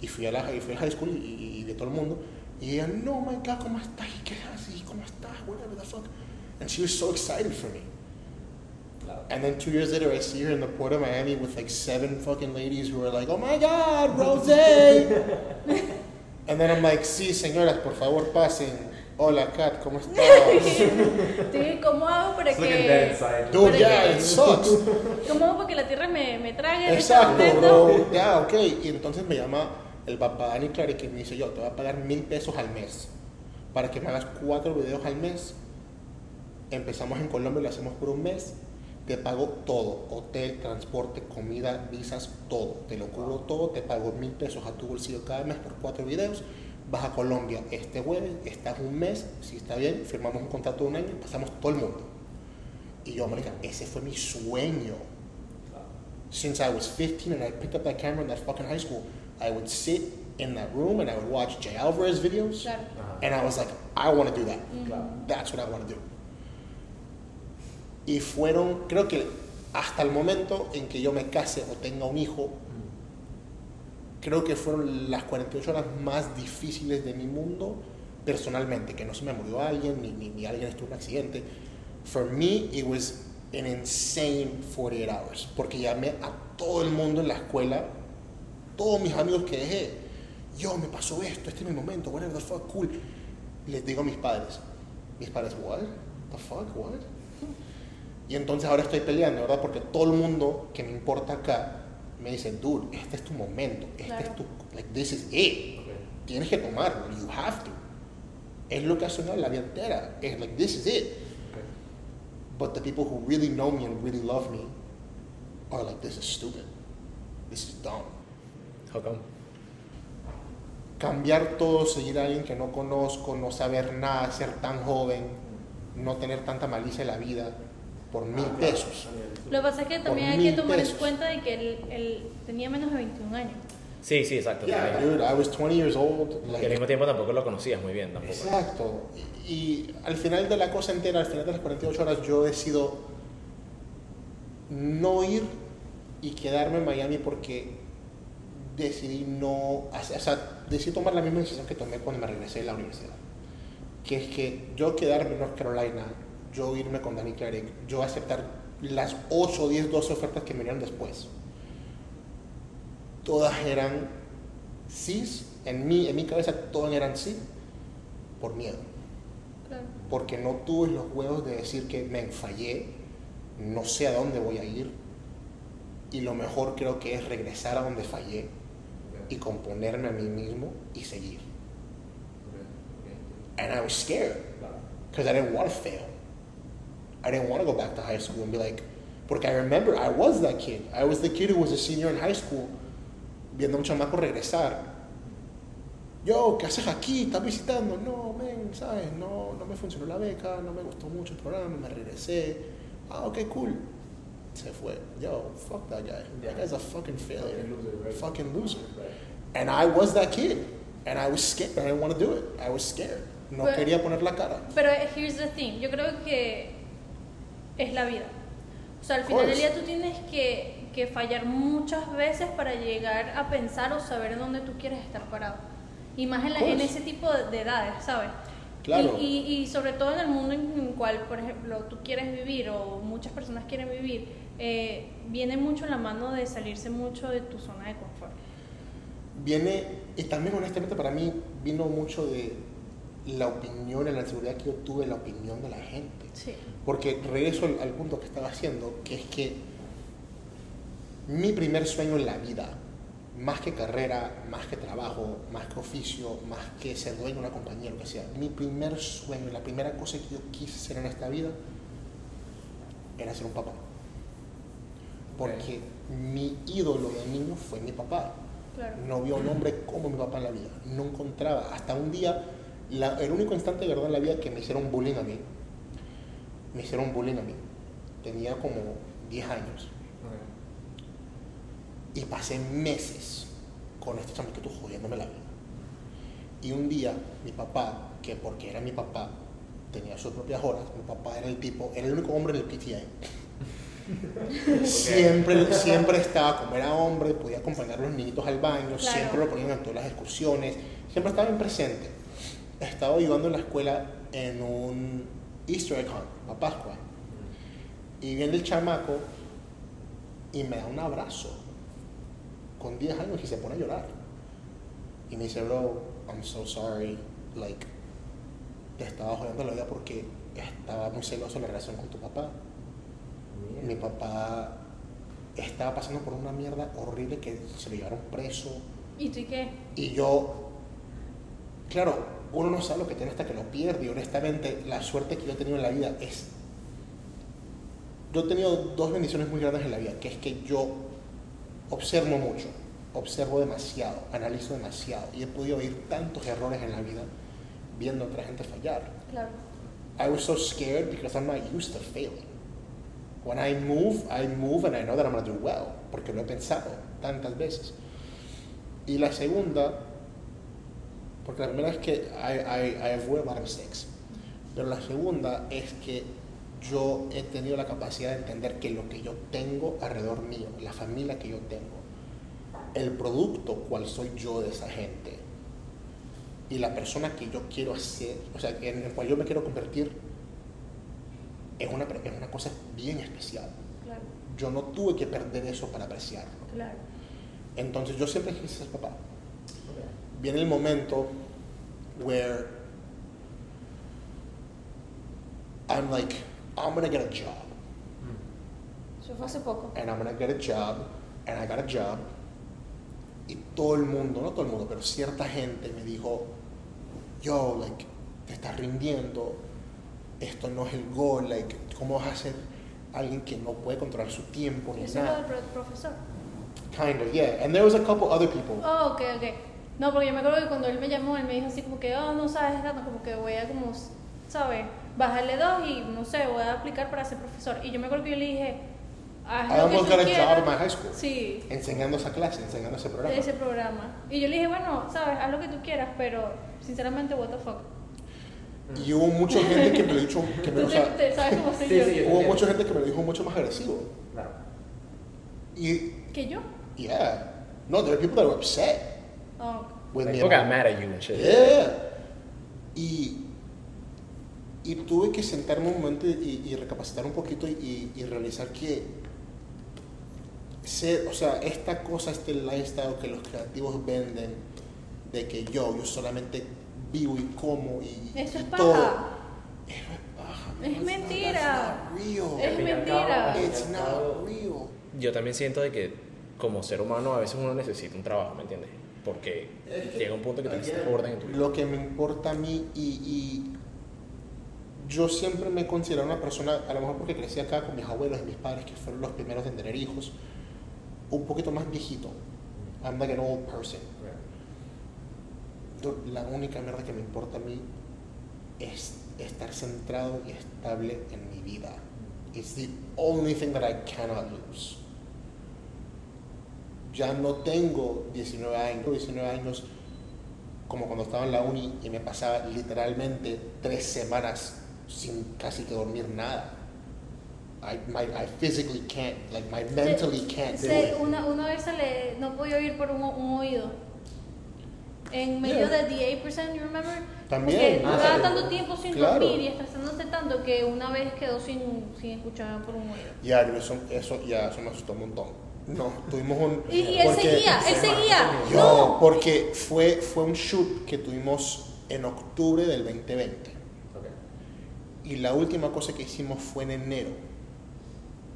y fui a la y fui a high school y, y, y vi todo el mundo. Y ella, no, my God, ¿cómo estás? ¿Y qué haces? ¿Y cómo estás? Whatever the fuck. And she was so excited for me. And then two years later, I see her in the port of Miami with like seven fucking ladies who are like, oh my God, Rose. and then I'm like, sí, señoras, por favor, pasen. Hola, Kat, ¿cómo estás? Sí, ¿cómo hago para It's like a dead que... side. Dude, Para yeah, que- it sucks. ¿Cómo hago para que la tierra me, me trague este Exacto, bro. Ya, ok. Y entonces me llama el papá Dani Clary que me dice, yo te voy a pagar mil pesos al mes para que me hagas cuatro videos al mes. Empezamos en Colombia, lo hacemos por un mes. Te pago todo, hotel, transporte, comida, visas, todo. Te lo cubro todo, te pago mil pesos a tu bolsillo cada mes por cuatro videos. Vas a Colombia este jueves, estás un mes, si está bien, firmamos un contrato de un año pasamos todo el mundo. Y yo, marica, ese fue mi sueño since I was 15 and I picked up that camera in that fucking high school, I would sit in that room and I would watch Jay Alvarez videos. Claro. And I was like, I want to do that. That's what I want to do. Y fueron, creo que hasta el momento en que yo me case o tenga un hijo, creo que fueron las 48 horas más difíciles de mi mundo personalmente, que no se me murió alguien, ni, ni, ni alguien estuvo en un accidente. For me, it was an insane 48 hours, porque llamé a todo el mundo en la escuela, todos mis amigos que dejé, yo, me pasó esto, este es mi momento, whatever the fuck, cool. Les digo a mis padres, mis padres, what? The fuck, what? Y entonces ahora estoy peleando, ¿verdad? Porque todo el mundo que me importa acá me dice, dude, este es tu momento, este Claro. es tu, like, this is it. Tienes que tomarlo, you have to. Es lo que ha soñado la vida entera. Es like, this is it. But the people who really know me and really love me are like, this is stupid. This is dumb. How come? Cambiar todo, seguir a alguien que no conozco, no saber nada, ser tan joven, no tener tanta malicia en la vida por mil pesos. Lo que pasa es que también hay que tomar en pesos. cuenta de que él, él tenía menos de 21 años. Sí, sí, exacto. Yeah, dude, I was 20 years old. Y al Like, mismo tiempo tampoco lo conocías muy bien tampoco. Exacto. Y, y al final de la cosa entera, al final de las 48 horas, yo decido no ir y quedarme en Miami porque decidí no, hacer- o sea, decidí tomar la misma decisión que tomé cuando me regresé de la universidad. Que es que yo quedarme en North Carolina, yo irme con Danny Clark, yo aceptar las 8, 10, 12 ofertas que me vinieron después. Todas eran sí, en mi, en mi cabeza todas eran sí, por miedo Claro. porque no tuve los huevos de decir que me fallé, no sé a dónde voy a ir y lo mejor creo que es regresar a donde fallé y componerme a mí mismo y seguir. And I was scared because I didn't want to fail. I didn't want to go back to high school and be like, porque I remember I was that kid. I was the kid who was a senior in high school viendo a un chamaco regresar. Yo, ¿qué haces aquí? ¿Estás visitando? No, men, ¿sabes? No, no me funcionó la beca, no me gustó mucho el programa, me regresé. Ah, ok, cool. Se fue. Yo, fuck that guy. That guy's a fucking failure. Fucking loser, right. Fucking loser. And I was that kid. And I was scared. I didn't want to do it. I was scared. No But- quería poner la cara. Pero here's the thing, yo creo que es la vida. O sea, al final del día tú tienes que, que fallar muchas veces para llegar a pensar o saber dónde tú quieres estar parado. Y más en, la- ese tipo de, de edades, ¿sabes? Claro. Y, y, y sobre todo en el mundo en el cual, por ejemplo, tú quieres vivir o muchas personas quieren vivir, eh, viene mucho en la mano de salirse mucho de tu zona de confort. Viene, y también honestamente para mí vino mucho de la opinión, en la seguridad que yo tuve, la opinión de la gente. Sí. Porque regreso al, al punto que estaba haciendo, que es que mi primer sueño en la vida, más que carrera, más que trabajo, más que oficio, más que ser dueño de una compañía, lo que sea, mi primer sueño, la primera cosa que yo quise hacer en esta vida era ser un papá. Porque mi ídolo de niño fue mi papá. Claro. No vio un hombre como mi papá en la vida. No encontraba. Hasta un día, la- el único instante de verdad en la vida que me hicieron bullying a mí, me hicieron bullying a mí. Tenía como 10 años. Y pasé meses con este chamaquito jodiéndome la vida. Y un día, mi papá, que porque era mi papá, tenía sus propias horas, mi papá era el tipo, era el único hombre en el PTA. Siempre, siempre estaba, como era hombre, podía acompañar a los niñitos al baño, Claro. siempre lo ponían en todas las excursiones, siempre estaba bien presente. Estaba ayudando en la escuela en un Easter egg hunt, a Pascua. Y viene el chamaco y me da un abrazo con 10 años y se pone a llorar. Y me dice, bro, I'm so sorry, like, te estaba jodiendo la vida porque estaba muy celoso en la relación con tu papá. Mi papá estaba pasando por una mierda horrible que se lo llevaron preso. ¿Y tú y qué? Y yo, claro, uno no sabe lo que tiene hasta que lo pierde. Y honestamente, la suerte que yo he tenido en la vida es. Yo he tenido dos bendiciones muy grandes en la vida, que es que yo observo mucho, observo demasiado, analizo demasiado. Y he podido ver tantos errores en la vida viendo a otra gente fallar. Claro. I was so scared because I'm not used to failing. When I move, I move and I know that I'm going to do well, porque lo he pensado tantas veces. Y la segunda, porque la primera es que I, I, I avoid a lot of mistakes, pero la segunda es que yo he tenido la capacidad de entender que lo que yo tengo alrededor mío, la familia que yo tengo, el producto cual soy yo de esa gente y la persona que yo quiero hacer, o sea, en el cual yo me quiero convertir, es una, es una cosa bien especial. Claro. Yo no tuve que perder eso para apreciarlo. Claro. Entonces yo siempre quise ser papá. Viene el momento where I'm like, I'm gonna get a job. Eso fue hace poco. and I'm gonna get a job, and I got a job. Y todo el mundo, no todo el mundo, pero cierta gente me dijo, yo, like, te estás rindiendo, esto no es el goal, like, ¿cómo vas a ser alguien que no puede controlar su tiempo ni Eso nada? pro- profesor. Kind of, yeah. And there was a couple other people. Oh, ok, ok. No, porque yo me acuerdo que cuando él me llamó, él me dijo así como que, oh, no sabes nada, como que voy a, como, ¿sabes? Bajarle dos y, no sé, voy a aplicar para ser profesor. Y yo me acuerdo que yo le dije, haz lo que tú quieras. job in my high school. Sí, Enseñando esa clase, enseñando ese programa. ese programa. Y yo le dije, bueno, sabes, haz lo que tú quieras, pero sinceramente, what the fuck. Y hubo mucha gente que me lo dicho, que me, Tú o sea, sabes cómo soy Sí, yo. sí, hubo entiendo. mucha gente que me lo dijo mucho más agresivo. Claro. Y, ¿Que yo? yeah. No, there are people that were upset Oh, with Like, me. people got mad at you and shit. Yeah. Y, y tuve que sentarme un momento y, y recapacitar un poquito y, y realizar que, ser, o sea, esta cosa, este lifestyle que los creativos venden, de que yo, yo solamente vivo y como y, Eso y es todo. paja. Eso es paja. Es mentira. not. Es mentira. It's not real. Yo también siento de que como ser humano a veces uno necesita un trabajo, ¿me entiendes? Porque llega un punto que tienes que orden en tu vida. Lo que me importa a mí y, y yo siempre me he considerado una persona, a lo mejor porque crecí acá con mis abuelos y mis padres, que fueron los primeros en tener hijos, un poquito más viejito. I'm like an old person. La única mierda que me importa a mí es estar centrado y estable en mi vida. It's the only thing that I cannot lose. Ya no tengo 19 años, 19 años como cuando estaba en la uni y me pasaba literalmente tres semanas sin casi que dormir nada. I, my, I physically can't, like my mentally can't do Se- it. una, una vez se le, no podía oír por un, un oído. En medio Yeah. de The 8%, you remember? También. Porque Ah, duraba sí. tanto tiempo sin Claro. dormir y estresándose tanto que una vez quedó sin, sin escuchar por un oído. Ya, eso, eso, ya, eso me asustó un montón. No, tuvimos un... Y, y él porque- seguía, él seguía. Yo, No. porque fue, fue un shoot que tuvimos en octubre del 2020. Ok. Y la última cosa que hicimos fue en enero,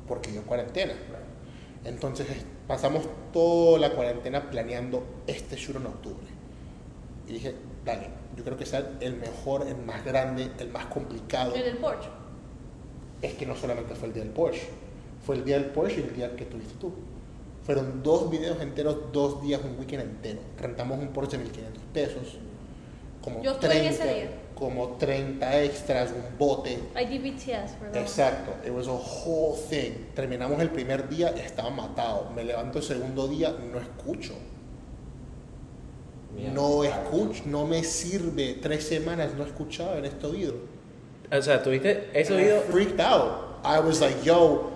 porque yo cuarentena. Entonces es- pasamos toda la cuarentena planeando este shoot en octubre. Y dije, dale, yo creo que sea el mejor, el más grande, el más complicado. El Porsche. Es que no solamente fue el día del Porsche, fue el día del Porsche y el día que tuviste tú. Fueron dos videos enteros, dos días, un weekend entero. Rentamos un Porsche de 1500 pesos. Como Yo estuve en ese día. Como 30 extras, un bote. Hay DBTS, ¿verdad? Exacto, it was a whole thing. Terminamos el primer día, estaba matado. Me levanto el segundo día, no escucho. Mierda. No escucho, no me sirve. Tres semanas no escuchaba en este oído. O sea, tuviste ese I oído. freaked out. I was like, yo,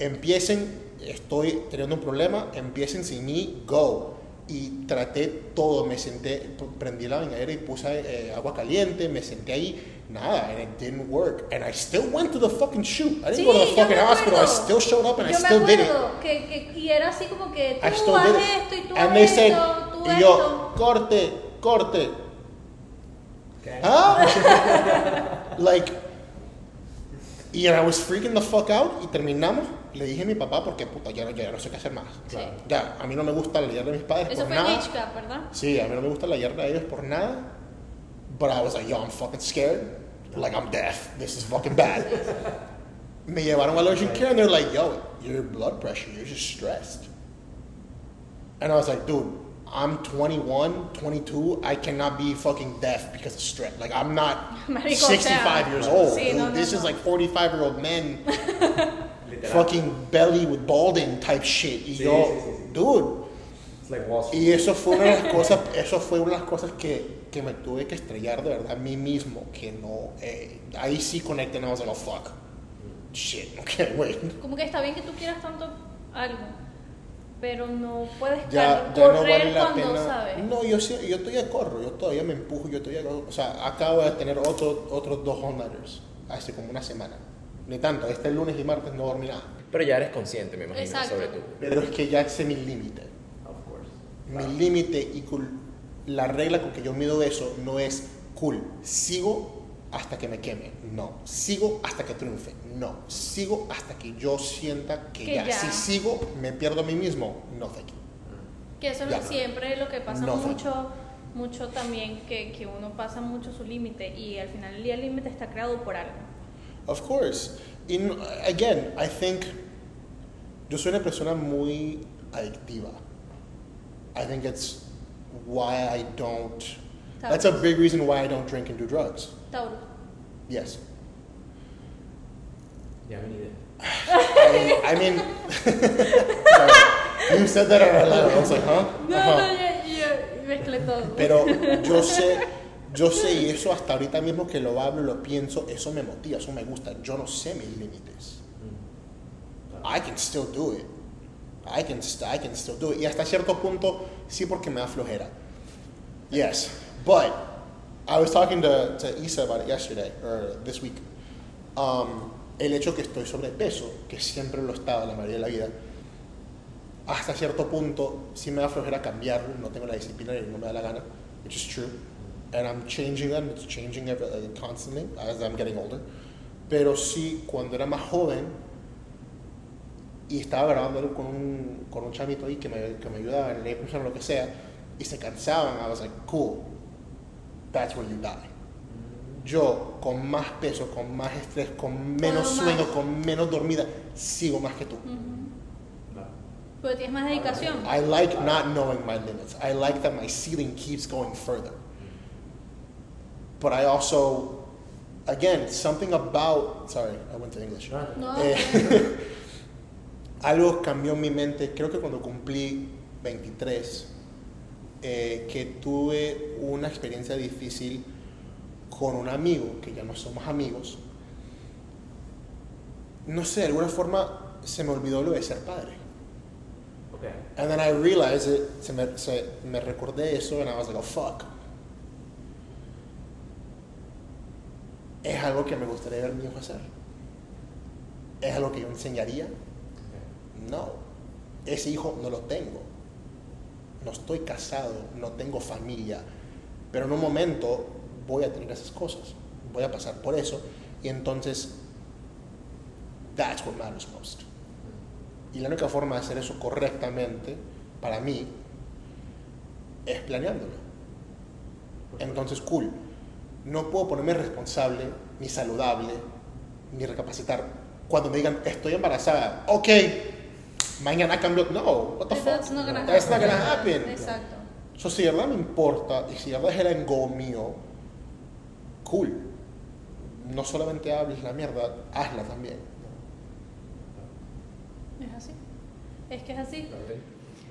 empiecen, estoy teniendo un problema, empiecen sin mí, go. Y traté todo, me senté, prendí la bañadera y puse eh, agua caliente, me senté ahí, nada, and it didn't work. And I still went to the fucking shoot. I didn't Sí, go to the fucking me hospital, I still showed up and I Yo me still did it. que, que, y era así como que I tú still haz did it. esto y tú And haz esto, said, tú y esto. yo, corte, corte. ¿Ah? like, y I was freaking the fuck out y terminamos. Le dije a mi papá porque puta, ya, no- ya no sé qué hacer más. Sí. Ya, a mí no me gusta la yarda de mis padres Eso por fue nada. HCAP, ¿verdad? Sí, a mí no me gusta la yarda de ellos por nada. But I was like, yo, I'm fucking scared. Like, I'm deaf. This is fucking bad. me llevaron al urgent care and they're like, yo, your blood pressure, you're just stressed. And I was like, dude, I'm 21, 22. I cannot be fucking deaf because of stress. Like, I'm not Marico, o sea, 65 years old. sí, no, no, this is like 45 year old men Literal. fucking belly with balding type shit. Y Sí, yo, sí, sí, sí. dude. It's like Wall Street. Y eso fue una de las cosas, eso fue una de las cosas que, que me tuve que estrellar de verdad a mí mismo, que no, eh, ahí sí conecté, and I was like, oh fuck, shit, okay, wait. Como que está bien que tú quieras tanto algo, pero no puedes Ya, ya no correr vale la cuando pena. sabes. No, yo, sí- yo todavía corro, yo todavía me empujo, yo todavía, o sea, acabo de tener otro, otros dos all-nighters hace como una semana. Ni tanto, este lunes y martes no dormí nada. Pero ya eres consciente, me imagino, Exacto. sobre tu. Pero es que ya sé mi límite. Of course. Mi límite y cool, la regla con que yo mido eso no es cool, sigo hasta que me queme, no, sigo hasta que triunfe, no, sigo hasta que yo sienta que, Que ya. ya. si sigo me pierdo a mí mismo, no thank you. Que eso Ya. es siempre lo que pasa No, mucho, mucho también, que, que uno pasa mucho su límite y al final el día el límite está creado por algo. Of course. Y no- again, I think yo soy una persona muy adictiva. I think it's why I don't. That's a big reason why I don't drink and do drugs. Tauro. Yes. Yeah, me idea. I, I mean, sorry. you said that out loud. I was like, huh? No, Ajá. no, uh-huh. yo, yo mezclé todo. Pero yo sé, yo sé, y eso hasta ahorita mismo que lo hablo, lo pienso, eso me motiva, eso me gusta. Yo no sé mis límites. I can still do it. I can, I can still do it. Y hasta cierto punto, sí porque me da flojera. Yes. But, I was talking to, to Isa about it yesterday, or this week. Um, el hecho que estoy sobrepeso, que siempre lo he estado la mayoría de la vida, hasta cierto punto sí me da flojera cambiarlo, no tengo la disciplina y no me da la gana, which is true. And I'm changing and it's changing every, uh, constantly as I'm getting older. Pero sí, cuando era más joven y estaba grabando con un, con un chamito ahí que me, que me ayudaba en el o lo que sea, y se cansaban, I was like, cool, that's where you die. Yo, con más peso, con más estrés, con menos Puedo sueño, más. con menos dormida, sigo más que tú. Pero tienes más dedicación. I like not knowing my limits. I like that my ceiling keeps going further. But I also, again, something about, sorry, I went to English. No, Eh, algo cambió en mi mente, creo que cuando cumplí 23, eh, que tuve una experiencia difícil con un amigo, que ya no somos amigos, no sé, de alguna forma se me olvidó lo de ser padre. Okay. And then I realized it, se me, se, me recordé eso and I was like, oh fuck. Es algo que me gustaría ver a mi hijo hacer. ¿Es algo que yo enseñaría? No. Ese hijo no lo tengo. No estoy casado, no tengo familia. Pero en un momento voy a tener esas cosas. Voy a pasar por eso. Y entonces, that's what matters most. Y la única forma de hacer eso correctamente, para mí, es planeándolo. Entonces, cool. No puedo ponerme responsable, ni saludable, ni recapacitar. Cuando me digan, estoy embarazada, ok, mañana cambio. No, what the fuck? That's not gonna That's not happen. gonna happen. Exacto. So, si de verdad me importa y si de verdad es el end goal mío, cool. No solamente hables la mierda, hazla también. Es así. Es que es así.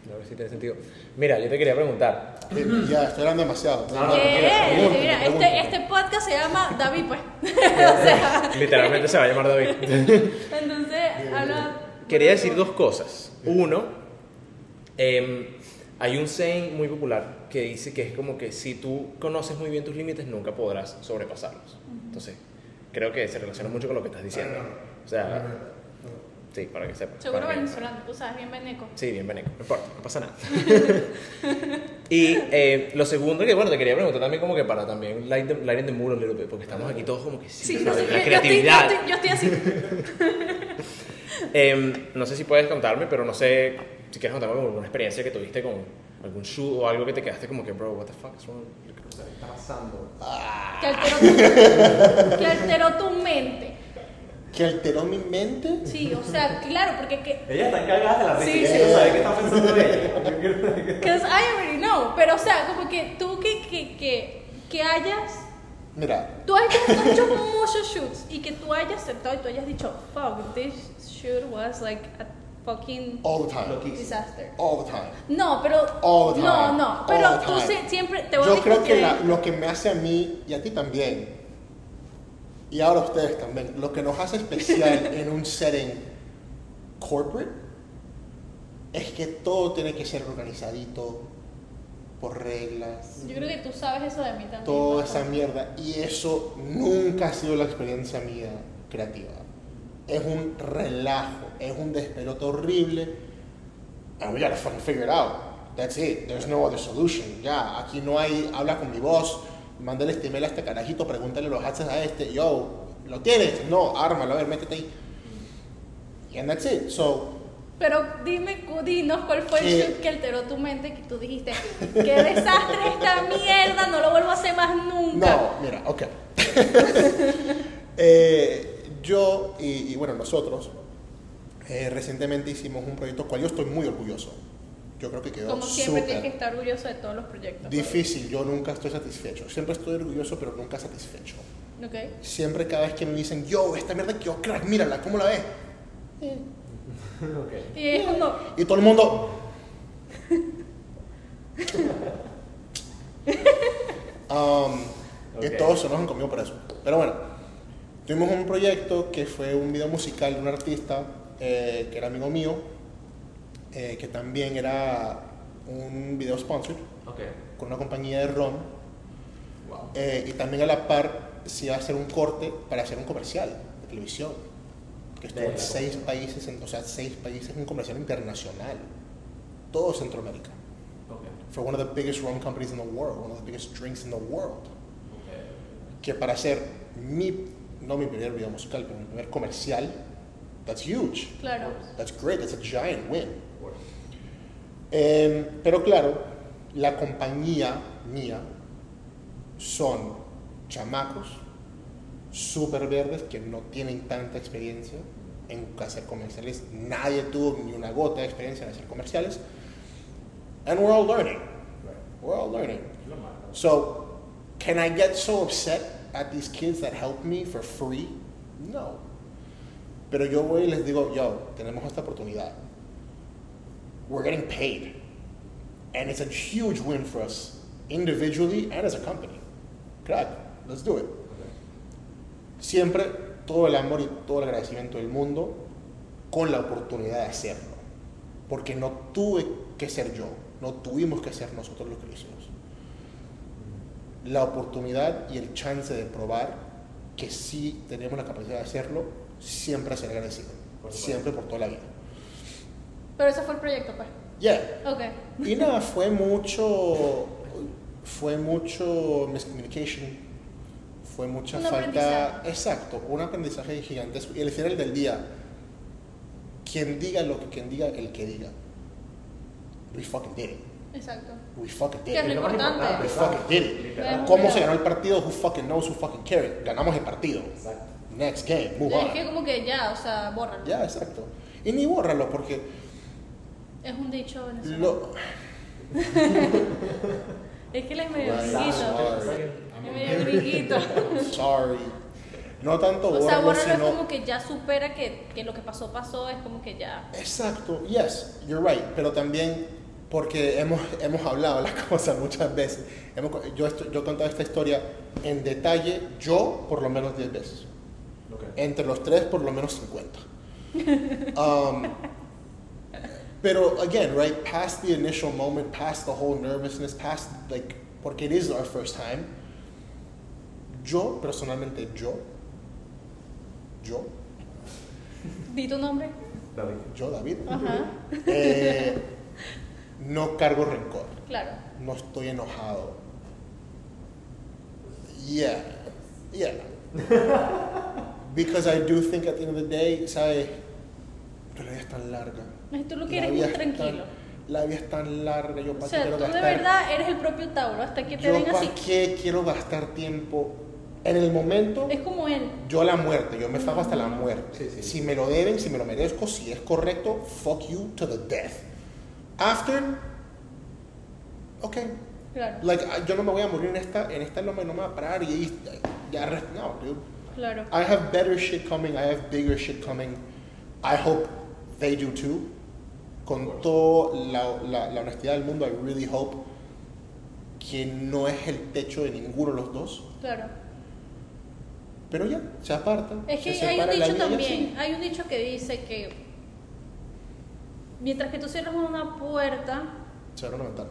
Creo que sí tiene sentido. Mira, yo te quería preguntar. Eh, Ya, estoy hablando demasiado. No, no, ¿Qué? Mira, pregunta. este, este podcast se llama David, pues. o sea, Literalmente se va a llamar David. entonces, habla. Quería decir dos cosas. Uno, em, hay un saying muy popular que dice que es como que si tú conoces muy bien tus límites, nunca podrás sobrepasarlos. Entonces, creo que se relaciona mucho con lo que estás diciendo. O sea, sí, para que sepas. Seguro venezolano, tú sabes, bien veneco. Sí, bien, Beneco, no importa, no pasa nada. y eh, lo segundo que, bueno, te quería preguntar también como que para también light the, mood a little bit, porque estamos aquí todos como que sí, Sí, sí, la yo- creatividad. Yo estoy, yo estoy, yo estoy así. Em, no sé si puedes contarme, pero no sé si quieres contarme como alguna experiencia que tuviste con algún shoot o algo que te quedaste como que, bro, what the fuck is wrong? O sea, ¿qué está pasando? Que alteró, tu, que alteró tu mente. Que alteró mi mente. Sí, o sea, claro, porque que. Ella está encargada de la Sí, risa, sí. quiero saber qué está pensando ella. Yo quiero- Because I already know. Pero, o sea, como que tú que, que, que, que hayas. Mira, Tú has hecho muchos shoots y que tú hayas aceptado y tú hayas dicho, fuck, this shoot was like a fucking all the time. Disaster. All the time. No, pero. All the time. No, no, pero All the tú time. siempre te voy a Yo creo que discutir. la- lo que me hace a mí y a ti también, y ahora ustedes también, lo que nos hace especial en un setting corporate es que todo tiene que ser organizadito, por reglas, Yo creo que tú sabes eso de mí también. toda esa mierda. Y eso nunca ha sido la experiencia mía creativa. Es un relajo, es un despelote horrible. And we gotta fucking figure it out. That's it. There's no other solution. Ya, aquí no hay, habla con mi voz, mándale este email a este carajito, pregúntale los haces a este, yo, ¿lo tienes? No, ármalo, a ver, métete ahí. And that's it. So, Pero dime, dinos cuál fue el ¿Qué? shoot que alteró tu mente que tú dijiste, qué desastre esta mierda, no lo vuelvo a hacer más nunca. No, mira, ok. Eh, yo y, y, bueno, nosotros eh, recientemente hicimos un proyecto cual yo estoy muy orgulloso. Yo creo que quedó Como siempre súper tienes que estar orgulloso de todos los proyectos. difícil. Yo nunca estoy satisfecho. Siempre estoy orgulloso, pero nunca satisfecho. Ok. Siempre cada vez que me dicen, yo, esta mierda que yo crack, mírala, ¿cómo la ves? Ok. Y es como, Y todo el mundo. Um, Y todos se enojan conmigo por eso. Pero bueno, tuvimos un proyecto que fue un video musical de un artista eh, que era amigo mío, eh, que también era un video sponsored Ok. con una compañía de ron. Wow. eh, y también a la par se iba a hacer un corte para hacer un comercial de televisión. Que estuvo en seis países, en- o sea, seis países, un comercial internacional. Todo Centroamérica. Ok. For one of the biggest rum companies in the world, one of the biggest drinks in the world. Ok. Que para hacer mi, no mi primer video musical, pero mi primer comercial, that's huge. claro. That's great, that's a giant win. Eh, pero claro, la compañía mía son chamacos súper verdes que no tienen tanta experiencia en hacer comerciales. Nadie tuvo ni una gota de experiencia en hacer comerciales. And we're all learning. We're all learning. So, can I get so upset at these kids that help me for free? No. Pero yo voy y les digo, yo, tenemos esta oportunidad. We're getting paid. And it's a huge win for us, individually and as a company. Crack, let's do it. Siempre todo el amor y todo el agradecimiento del mundo con la oportunidad de hacerlo. Porque no tuve que ser yo, no tuvimos que ser nosotros los que lo hicimos. La oportunidad y el chance de probar que sí tenemos la capacidad de hacerlo, siempre ser agradecido. Por. Siempre por toda la vida. Pero ese fue el proyecto, pues. Yeah. Ok. Y nada, fue mucho, fue mucho miscommunication, fue mucha Un falta, exacto, un aprendizaje gigantesco. Y al final del día, quien diga lo que quien diga, el que diga, we fucking did it, Exacto. we fucking did Que es it, lo importante. we fucking did it. ¿Cómo se ganó el partido? Who fucking knows? Who fucking cares? Ganamos el partido. Exacto. Next game, move Es que on. como que ya, o sea, bórralo. Ya, exacto. Y ni bórralo porque Es un dicho venezolano. lo... Es que él es medio gringuito. Sorry. Es medio gringuito. Sorry. No tanto O sea, bórralo, bórralo es sino... como que ya supera que, que lo que pasó, pasó. Es como que ya. Exacto, yes, you're right, pero también porque hemos, hemos hablado las cosas muchas veces. Hemos, yo, yo he contado esta historia en detalle, yo por lo menos 10 veces. Ok. Entre los tres por lo menos 50. Um, pero again, right, past the initial moment, past the whole nervousness, past like, porque it is our first time, yo, personalmente yo, yo, Di tu nombre. David. yo David, Ajá. eh, no cargo rencor, Claro. no estoy enojado. Yeah, yeah. Because I do think at the end of the day, ¿sabes? Pero la vida es tan larga. Tú lo quieres vida muy es tranquilo. tan- la vida es tan larga, yo O para qué sea, quiero tú de gastar. verdad eres el propio Tauro. Hasta que te yo den para así. qué quiero gastar tiempo en el momento. Es como él. Yo la muerte, yo me fajo hasta la muerte. Sí, sí. Si me lo deben, si me lo merezco, si es correcto, fuck you to the death. After, ok. Claro. Like, ah, yo no me voy a morir en esta, en esta no me, no me va a parar y ahí, ya, no, dude. Claro. I have better shit coming, I have bigger shit coming. I hope they do too. Con toda la, la, la honestidad del mundo, I really hope que no es el techo de ninguno de los dos. Claro. Pero ya, se apartan. Es que se hay un dicho también, hay un dicho que dice que mientras que tú cierras una puerta, Se abre una ventana.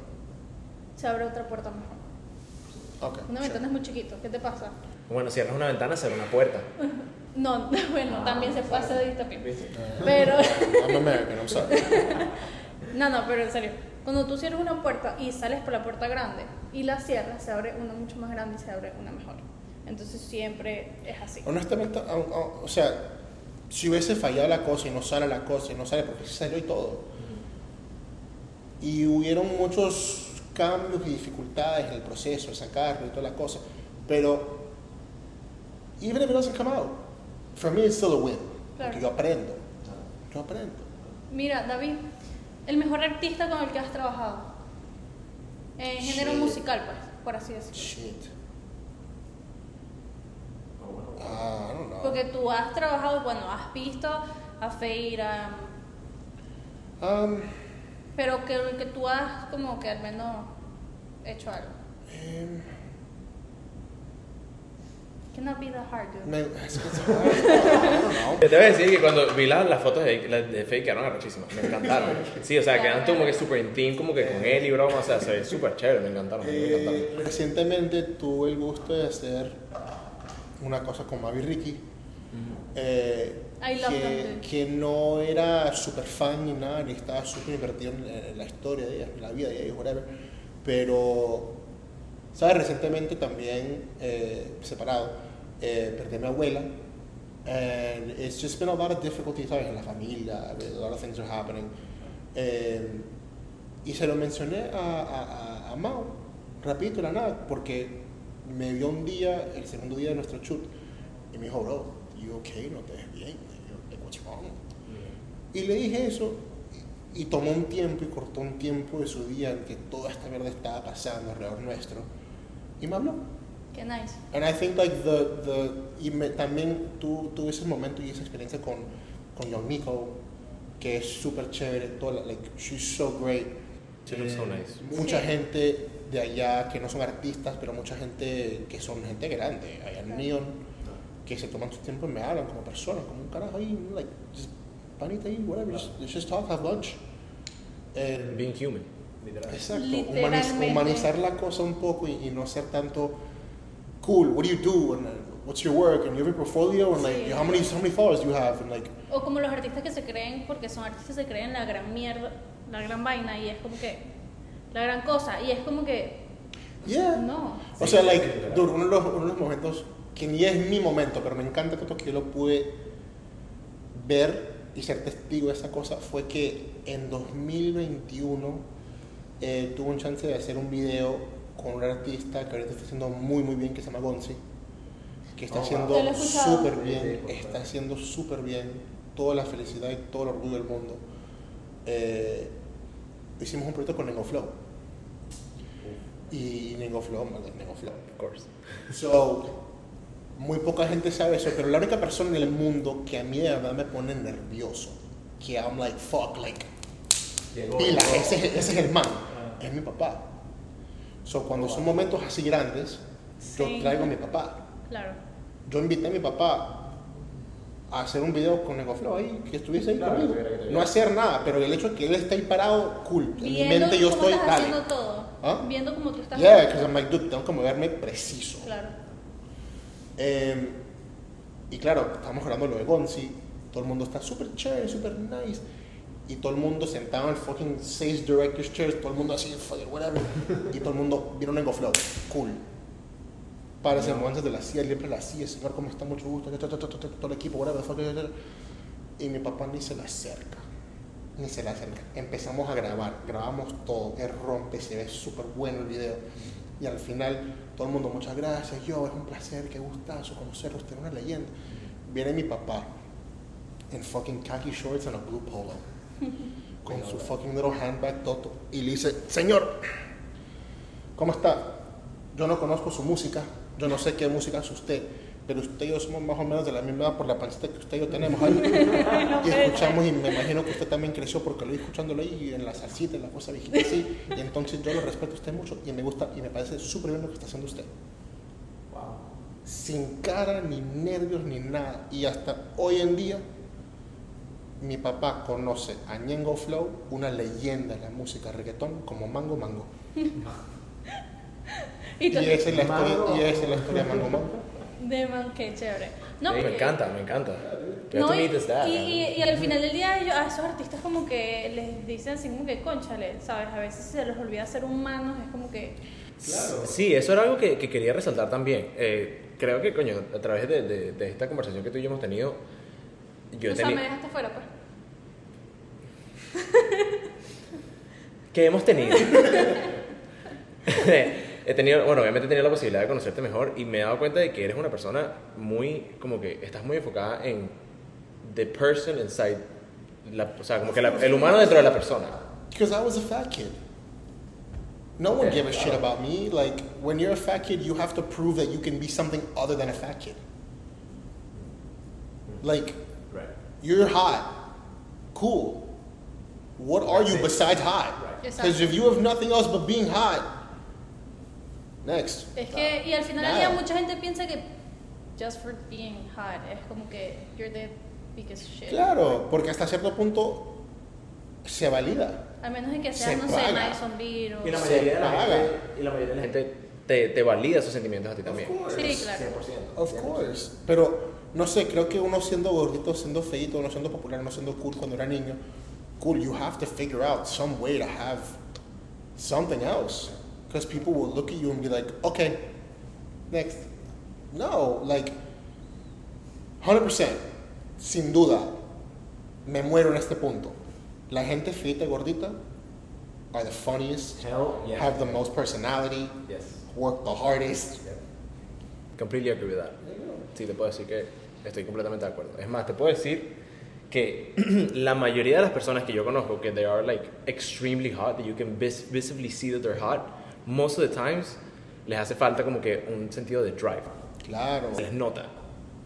se abre otra puerta mejor. Ok. Una sure. ventana es muy chiquito, ¿qué te pasa? Bueno, cierras una ventana, se abre una puerta. No, bueno, también se pasa de ahí también. ¿Viste? Pero, American, I'm sorry. no, no, pero en serio, cuando tú cierras una puerta y sales por la puerta grande y la cierras, se abre una mucho más grande y se abre una mejor. Entonces siempre es así. Honestamente, au- o sea, si hubiese fallado la cosa y no sale la cosa y no sale porque sí salió y todo. Y hubieron muchos cambios y dificultades en el proceso, de sacarlo y toda la cosa. Pero, even if it doesn't come out, for me it's still a win. Claro. Porque yo aprendo. Yo aprendo. Mira, David, el mejor artista con el que has trabajado. En género Shit. musical, pues, por así decirlo. Shit. Oh, bueno. Ah, I don't know. Porque tú has trabajado, bueno, has visto a Feira, Um, pero que, que tú has como que al menos hecho algo. em, Cannot be that hard, dude. me, es que hard. Yo te voy a decir que cuando vi las, las fotos de, las de Fake quedaron arrechísimas, me encantaron. Sí, o sea, quedan como que súper intim, como que con él y broma, o sea, se ve súper chévere, me encantaron, me encantaron. Eh, recientemente tuve el gusto de hacer una cosa con Mavi Ricky. eh, I love que, que no era súper fan ni nada, ni estaba súper invertido en, en la historia de ella, en la vida de ella, whatever. Pero, ¿sabes? Recientemente también, eh, separado, eh, perdí a mi abuela. And it's just been a lot of difficulties, ¿sabes? En la familia, a lot of things are happening. Eh, y se lo mencioné a, a, a, a Mao, rapidito, la nada, porque me vio un día, el segundo día de nuestro shoot, y me dijo, bro, you okay? No te ves bien. Yo, what's wrong? Y le dije eso, y, y tomó un tiempo y cortó un tiempo de su día en que toda esta mierda estaba pasando alrededor nuestro, y me habló. Qué nice. And I think like the, the y me- también tu, tuve ese momento y esa experiencia con, con Young Miko, que es súper chévere, toda la- like, she's so great. She looks so nice. Mucha Sí. gente de allá que no son artistas, pero mucha gente que son gente grande, allá en. Neon, que se toman su tiempo y me hablan como persona, como un carajo ahí, like, just panita ahí, whatever, just, let's just talk, have lunch. Eh, Being human. Exacto, Literalmente. humaniz- humanizar la cosa un poco y, y no ser tanto cool. What do you do? And uh, what's your work? And you have a portfolio? And like, Sí. how many how many followers do you have? And like, O como los artistas que se creen, porque son artistas que se creen la gran mierda, la gran vaina, y es como que la gran cosa, y es como que yeah. no. O sea, like, dude, uno de, los, uno de los momentos que ni es mi momento, pero me encanta tanto que yo lo pude ver y ser testigo de esa cosa, fue que en 2021 eh, tuve un chance de hacer un video con un artista que ahorita está haciendo muy, muy bien, que se llama Gonzi, que está Oh, haciendo súper bien, está haciendo súper bien, toda la felicidad y todo el orgullo del mundo. Eh, hicimos un proyecto con Nengo Flow. Y Nengo Flow, Nengo Flow. Of course. So, muy poca gente sabe eso, pero la única persona en el mundo que a mí de verdad me pone nervioso, que I'm like, fuck, like, pila, ese, es- ese es el man. Es mi papá. So, cuando son momentos así grandes, yo Sí. traigo a mi papá. Claro. Yo invité a mi papá a hacer un video con Negoflow ahí, que estuviese ahí Claro, conmigo. No hacer nada, pero el hecho de que él esté ahí parado, cool. En mi Viendo mente yo cómo estoy, estás dale. haciendo todo. ¿Ah? Viendo cómo tú estás Yeah, because I'm like, dude, tengo que moverme preciso. Claro. Eh, y claro, estamos hablando de lo de Gonzi, todo el mundo está súper chévere, súper nice. Y todo el mundo sentado en fucking seis director's chairs, todo el mundo así, fucking whatever. y todo el mundo vieron en GoFlow, cool. Para ese momento de la silla, siempre la silla, señor, ¿cómo está? Mucho gusto, todo, el equipo, whatever, fucking, Y mi papá ni se le acerca, ni se le acerca. Empezamos a grabar, grabamos todo, él rompe, se ve súper bueno el video. Y al final, todo el mundo, muchas gracias, yo, es un placer, qué gustazo conocerlo, usted es una leyenda. Viene mi papá en fucking khaki shorts and a blue polo, con su fucking little handbag toto, y le dice, señor, ¿cómo está? Yo no conozco su música, yo no sé qué música hace usted, pero usted y yo somos más o menos de la misma edad por la pancita que usted y yo tenemos ahí. y escuchamos, y me imagino que usted también creció porque lo vi escuchándolo ahí en la salsita, en la cosa viejita así. Y entonces yo lo respeto a usted mucho y me gusta y me parece súper bien lo que está haciendo usted. Wow. Sin cara, ni nervios, ni nada. Y hasta hoy en día, mi papá conoce a Ñengo Flow, una leyenda en la música reggaetón, como Mango Mango. Y Y esa es la historia, y esa es la historia de Mango Mango. de man, qué chévere. No, Sí, me encanta, me encanta. No, y, dad, y, y- y al final del día ellos, a esos artistas como que les dicen así como que conchale, ¿sabes? A veces se les olvida ser humanos, es como que... Sí, eso era algo que, que quería resaltar también. Eh, creo que, coño, a través de, de- de esta conversación que tú y yo hemos tenido, yo o sea, me dejaste fuera, pues. que hemos tenido. he tenido, bueno, obviamente he tenido la posibilidad de conocerte mejor y me he dado cuenta de que eres una persona muy, como que estás muy enfocada en the person inside, la, o sea, como que la- el humano dentro de la persona. Because I was a fat kid. No one gave a shit about me. Like, when you're a fat kid, you have to prove that you can be something other than a fat kid. Like. You're hot. Cool. What are you it. besides hot? Right. Because if you have nothing else but being hot, next. Es que, y al final del día mucha gente piensa que just for being hot es como que you're the biggest shit. Claro, porque hasta cierto punto se valida. A menos de que Se seas, no sé, paga. Madison Beer o... Y la Se mayoría de la gente, y la mayoría de la gente te, te valida esos sentimientos a ti también. Sí, claro. 100%. Of course. Pero, no sé, creo que uno siendo gordito, siendo feito, no siendo popular, no siendo cool cuando era niño, cool, you have to figure out some way to have something else. Because people will look at you and be like, okay, next. No, like, 100%, sin duda, me muero en este punto. La gente feita y gordita are the funniest, Hell yeah. have the most personality, Yes. work the hardest. Completely agree with that. Sí, te puedo decir que estoy completamente de acuerdo. Es más, te puedo decir que la mayoría de las personas que yo conozco que they are like extremely hot, that you can vis visibly see that they're hot, most of the times les hace falta como que un sentido de drive. Claro. Se les nota.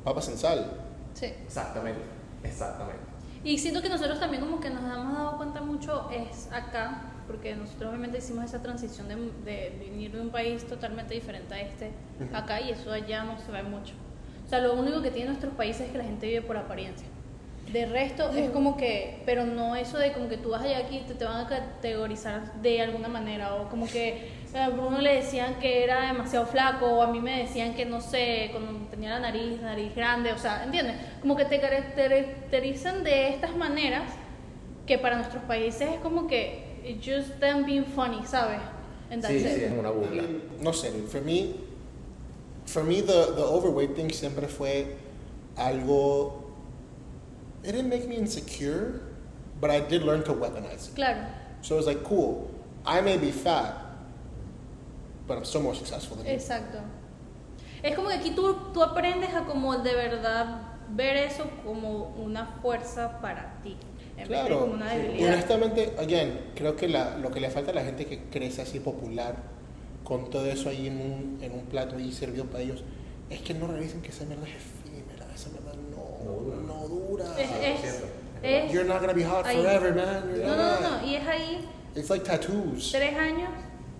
Papas en sal. Sí. Exactamente. Exactamente. Y siento que nosotros también como que nos hemos dado cuenta mucho es acá, porque nosotros obviamente hicimos esa transición de, de venir de un país totalmente diferente a este acá y eso allá no se ve mucho. O sea, lo único que tienen nuestros países es que la gente vive por apariencia. De resto, es como que, pero no eso de como que tú vas allá aquí y te, te van a categorizar de alguna manera, o como que a Bruno le decían que era demasiado flaco, o a mí me decían que no sé, cuando tenía la nariz, nariz grande, o sea, ¿entiendes? Como que te caracterizan de estas maneras que para nuestros países es como que just them being funny, ¿sabes? That's Sí, sí, es una burla. No sé, for me, for me the, the overweight thing siempre fue algo. It didn't make me insecure, but I did learn to weaponize it. Claro, So it was like, cool, I may be fat, but I'm still more successful than you. exacto. Es como que aquí tú, tú aprendes a como de verdad ver eso como una fuerza para ti, en vez de Claro, como una y debilidad. honestamente, again, creo que la, lo que le falta a la gente que crece así popular, con todo eso ahí en un, en un plato ahí servido para ellos, es que no revisen que esa mierda es efímera, esa mierda no, No dura. no dura. Es, es, es- You're not gonna be hot ahí. forever, man. You're no, no, no, no, y es ahí It's like tattoos. tres años.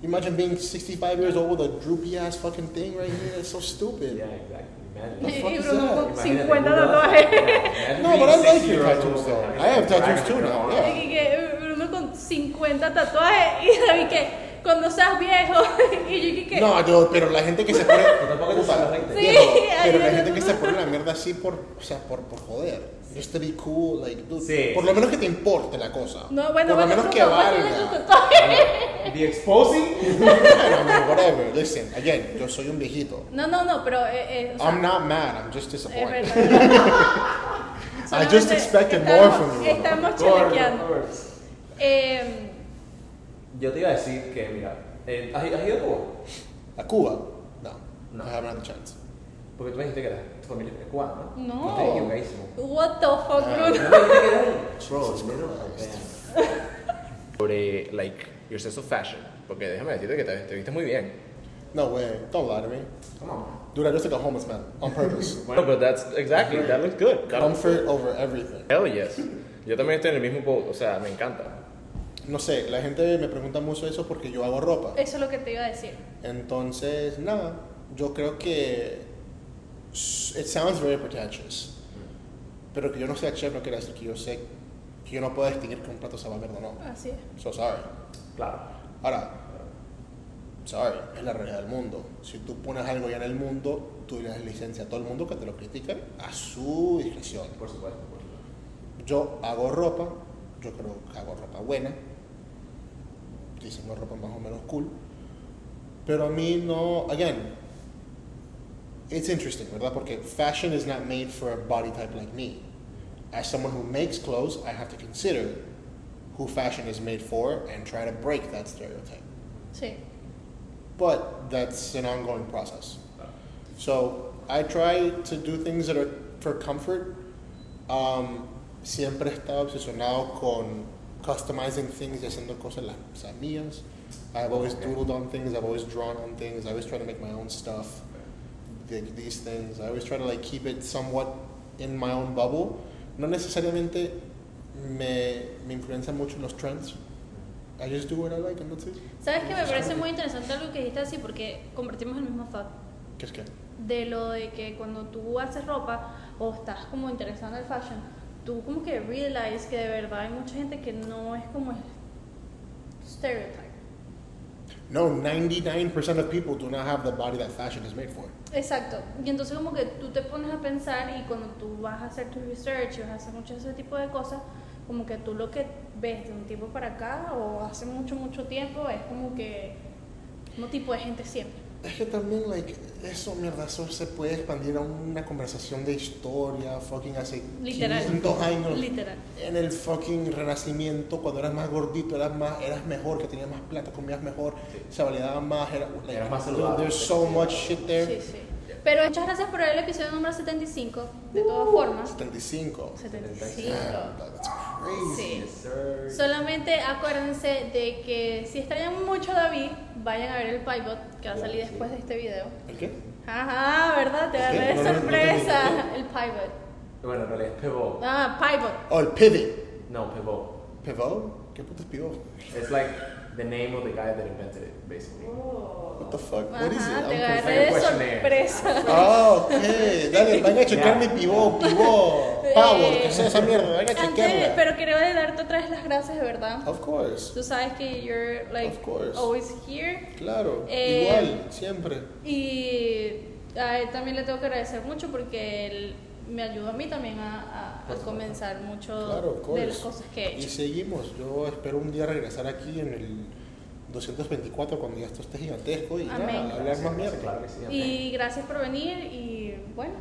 Imagine being 65 years old with a droopy ass fucking thing right here. It's so stupid. Yeah, exactly. The Y fuck is Bruno that? con Imagínate, 50 Bruno. tatuajes. No, but I like your tattoos though. I have tattoos too now. Yeah. Y Bruno con 50 tatuajes y David que cuando seas viejo y yo que No, dude, pero la gente que se pone. Tú tampoco te Puta, sabes los 20. Sí, pero no, la no, gente no, que no. se pone la mierda así por, o sea, por, por joder. Just to be cool, like, dude. Sí, por sí. lo menos que te importe la cosa. No, bueno, por lo bueno, menos que valga. The exposing? I mean, whatever. Listen, again, yo soy un viejito. No, no, no, pero eh, eh, o sea, I'm not mad. I'm just es disappointed. verdad. I just expected estamos- more from you. Estamos course. Eh, Yo te iba a decir que, mira, eh, ¿has, has ido a Cuba? A Cuba? No. No. I haven't had the chance. Porque tú me dijiste que eras, tu familia es cubana, ¿no? No. Estoy equivocadísimo. what the fuck, Ah. ¿No me Bruno? dijiste que eras Bro. Sobre, like, your sense of fashion. Porque déjame decirte que te, te viste muy bien. No way. Don't lie to me. Come on. Dude, I just like a homeless man on purpose. Bueno, but that's, exactly, that looks good. That looks- Comfort over everything. Hell yes. Yo también estoy en el mismo boat, o sea, me encanta. No sé, la gente me pregunta mucho eso porque yo hago ropa. Eso es lo que te iba a decir. Entonces, nada, yo creo que it sounds very pretentious. Pero que yo no sea chef no quiere decir que yo sé que yo no puedo distinguir que un plato sabe a mierda o no. Así es. So sorry. Claro. Ahora, sorry, es la realidad del mundo. Si tú pones algo ya en el mundo, tú le das licencia a todo el mundo que te lo critique a su discreción. Por supuesto, por supuesto. Yo hago ropa, yo creo que hago ropa buena, diseño ropa más o menos cool, pero a mí no, again, it's interesting, ¿verdad? Porque fashion is not made for a body type like me. As someone who makes clothes, I have to consider who fashion is made for and try to break that stereotype. Sí. But that's an ongoing process. So I try to do things that are for comfort. Um, siempre he estado obsesionado con customizing things y haciendo cosas las o sea, mías. I've always Okay. doodled on things. I've always drawn on things. I always try to make my own stuff. The- these things. I always try to like keep it somewhat in my own bubble. No necesariamente me, me influencia mucho los trends. I just do what I like and that's it. ¿Sabes que me parece muy interesante algo que dijiste así? Porque compartimos el mismo thought. ¿Qué es que? De lo de que cuando tú haces ropa o estás como interesado en el fashion, tú como que realize que de verdad hay mucha gente que no es como el stereotype. No, 99% of people do not have the body that fashion is made for. Exacto. Y entonces como que tú te pones a pensar y cuando tú vas a hacer tu research y vas a hacer mucho ese tipo de cosas, como que tú lo que ves de un tiempo para acá o hace mucho, mucho tiempo es como que un tipo de gente siempre. Es que también, like, eso, mierda, eso se puede expandir a una conversación de historia, fucking hace Literal. 500 años. Literal. En el fucking renacimiento, cuando eras más gordito, eras más, eras mejor, que tenías más plata, comías mejor, Sí. se validaba más, era, like, Eras más saludable. There's so much shit there. Sí, sí. Pero muchas gracias por ver el episodio número 75, de todas formas. 75. 75. Damn, that's crazy. Sí. Yes, sir. Solamente acuérdense de que si extrañan mucho a David, vayan a ver el Pivot que va a salir después de este video. ¿El qué? Ajá, ¿verdad? Te ¿El agarré de No, no, no sorpresa. El Pivot. Bueno, en realidad es pivot. Ah, Pivot. Oh, el pivot. No, pivot. ¿Pivot? ¿Qué puto es pivot? It's like the name of the guy that invented it, basically. What the fuck? What is it? Te I'm agarré de Questionnaire. sorpresa. Ah, ok. Dale, van a checar mi pivot, pivot, power, Eh, que sea esa mierda, van a chequearla. pero quiero darte otra vez las gracias, de verdad. Of course, Tú sabes que you're like Of course. always here. claro, Eh, igual, siempre. Y a él también le tengo que agradecer mucho porque él me ayudó a mí también a, a- a comenzar mucho Claro, de las cosas que he Y hecho. seguimos, yo espero un día regresar aquí en el 224 cuando ya esto esté gigantesco y nada, hablar más mierda. Claro sí. Y gracias por venir y bueno,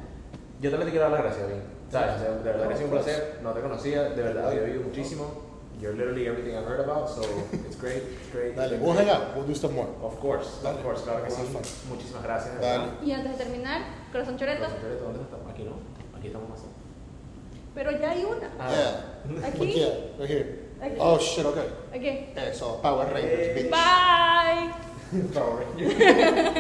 Yo también te quiero dar las gracias, Vin. ¿Sabes? O sea, de verdad que ha sido un placer. No te conocía, de verdad había oído muchísimo. You're literally everything I've heard about, so it's great, it's great. Dale, we'll hang out, we'll do stuff more. Of course, Dale. of course, claro que sí. Muchísimas gracias. Dale. y antes de terminar, corazón choreto, Corazón Choreto, ¿Dónde estamos? Aquí no, aquí estamos más. pero ya hay una. Ah. Yeah. Aquí. Right here. Aquí. Oh shit, okay. Okay. Yeah, so Power Rangers, bitch. Bye. Power Rangers.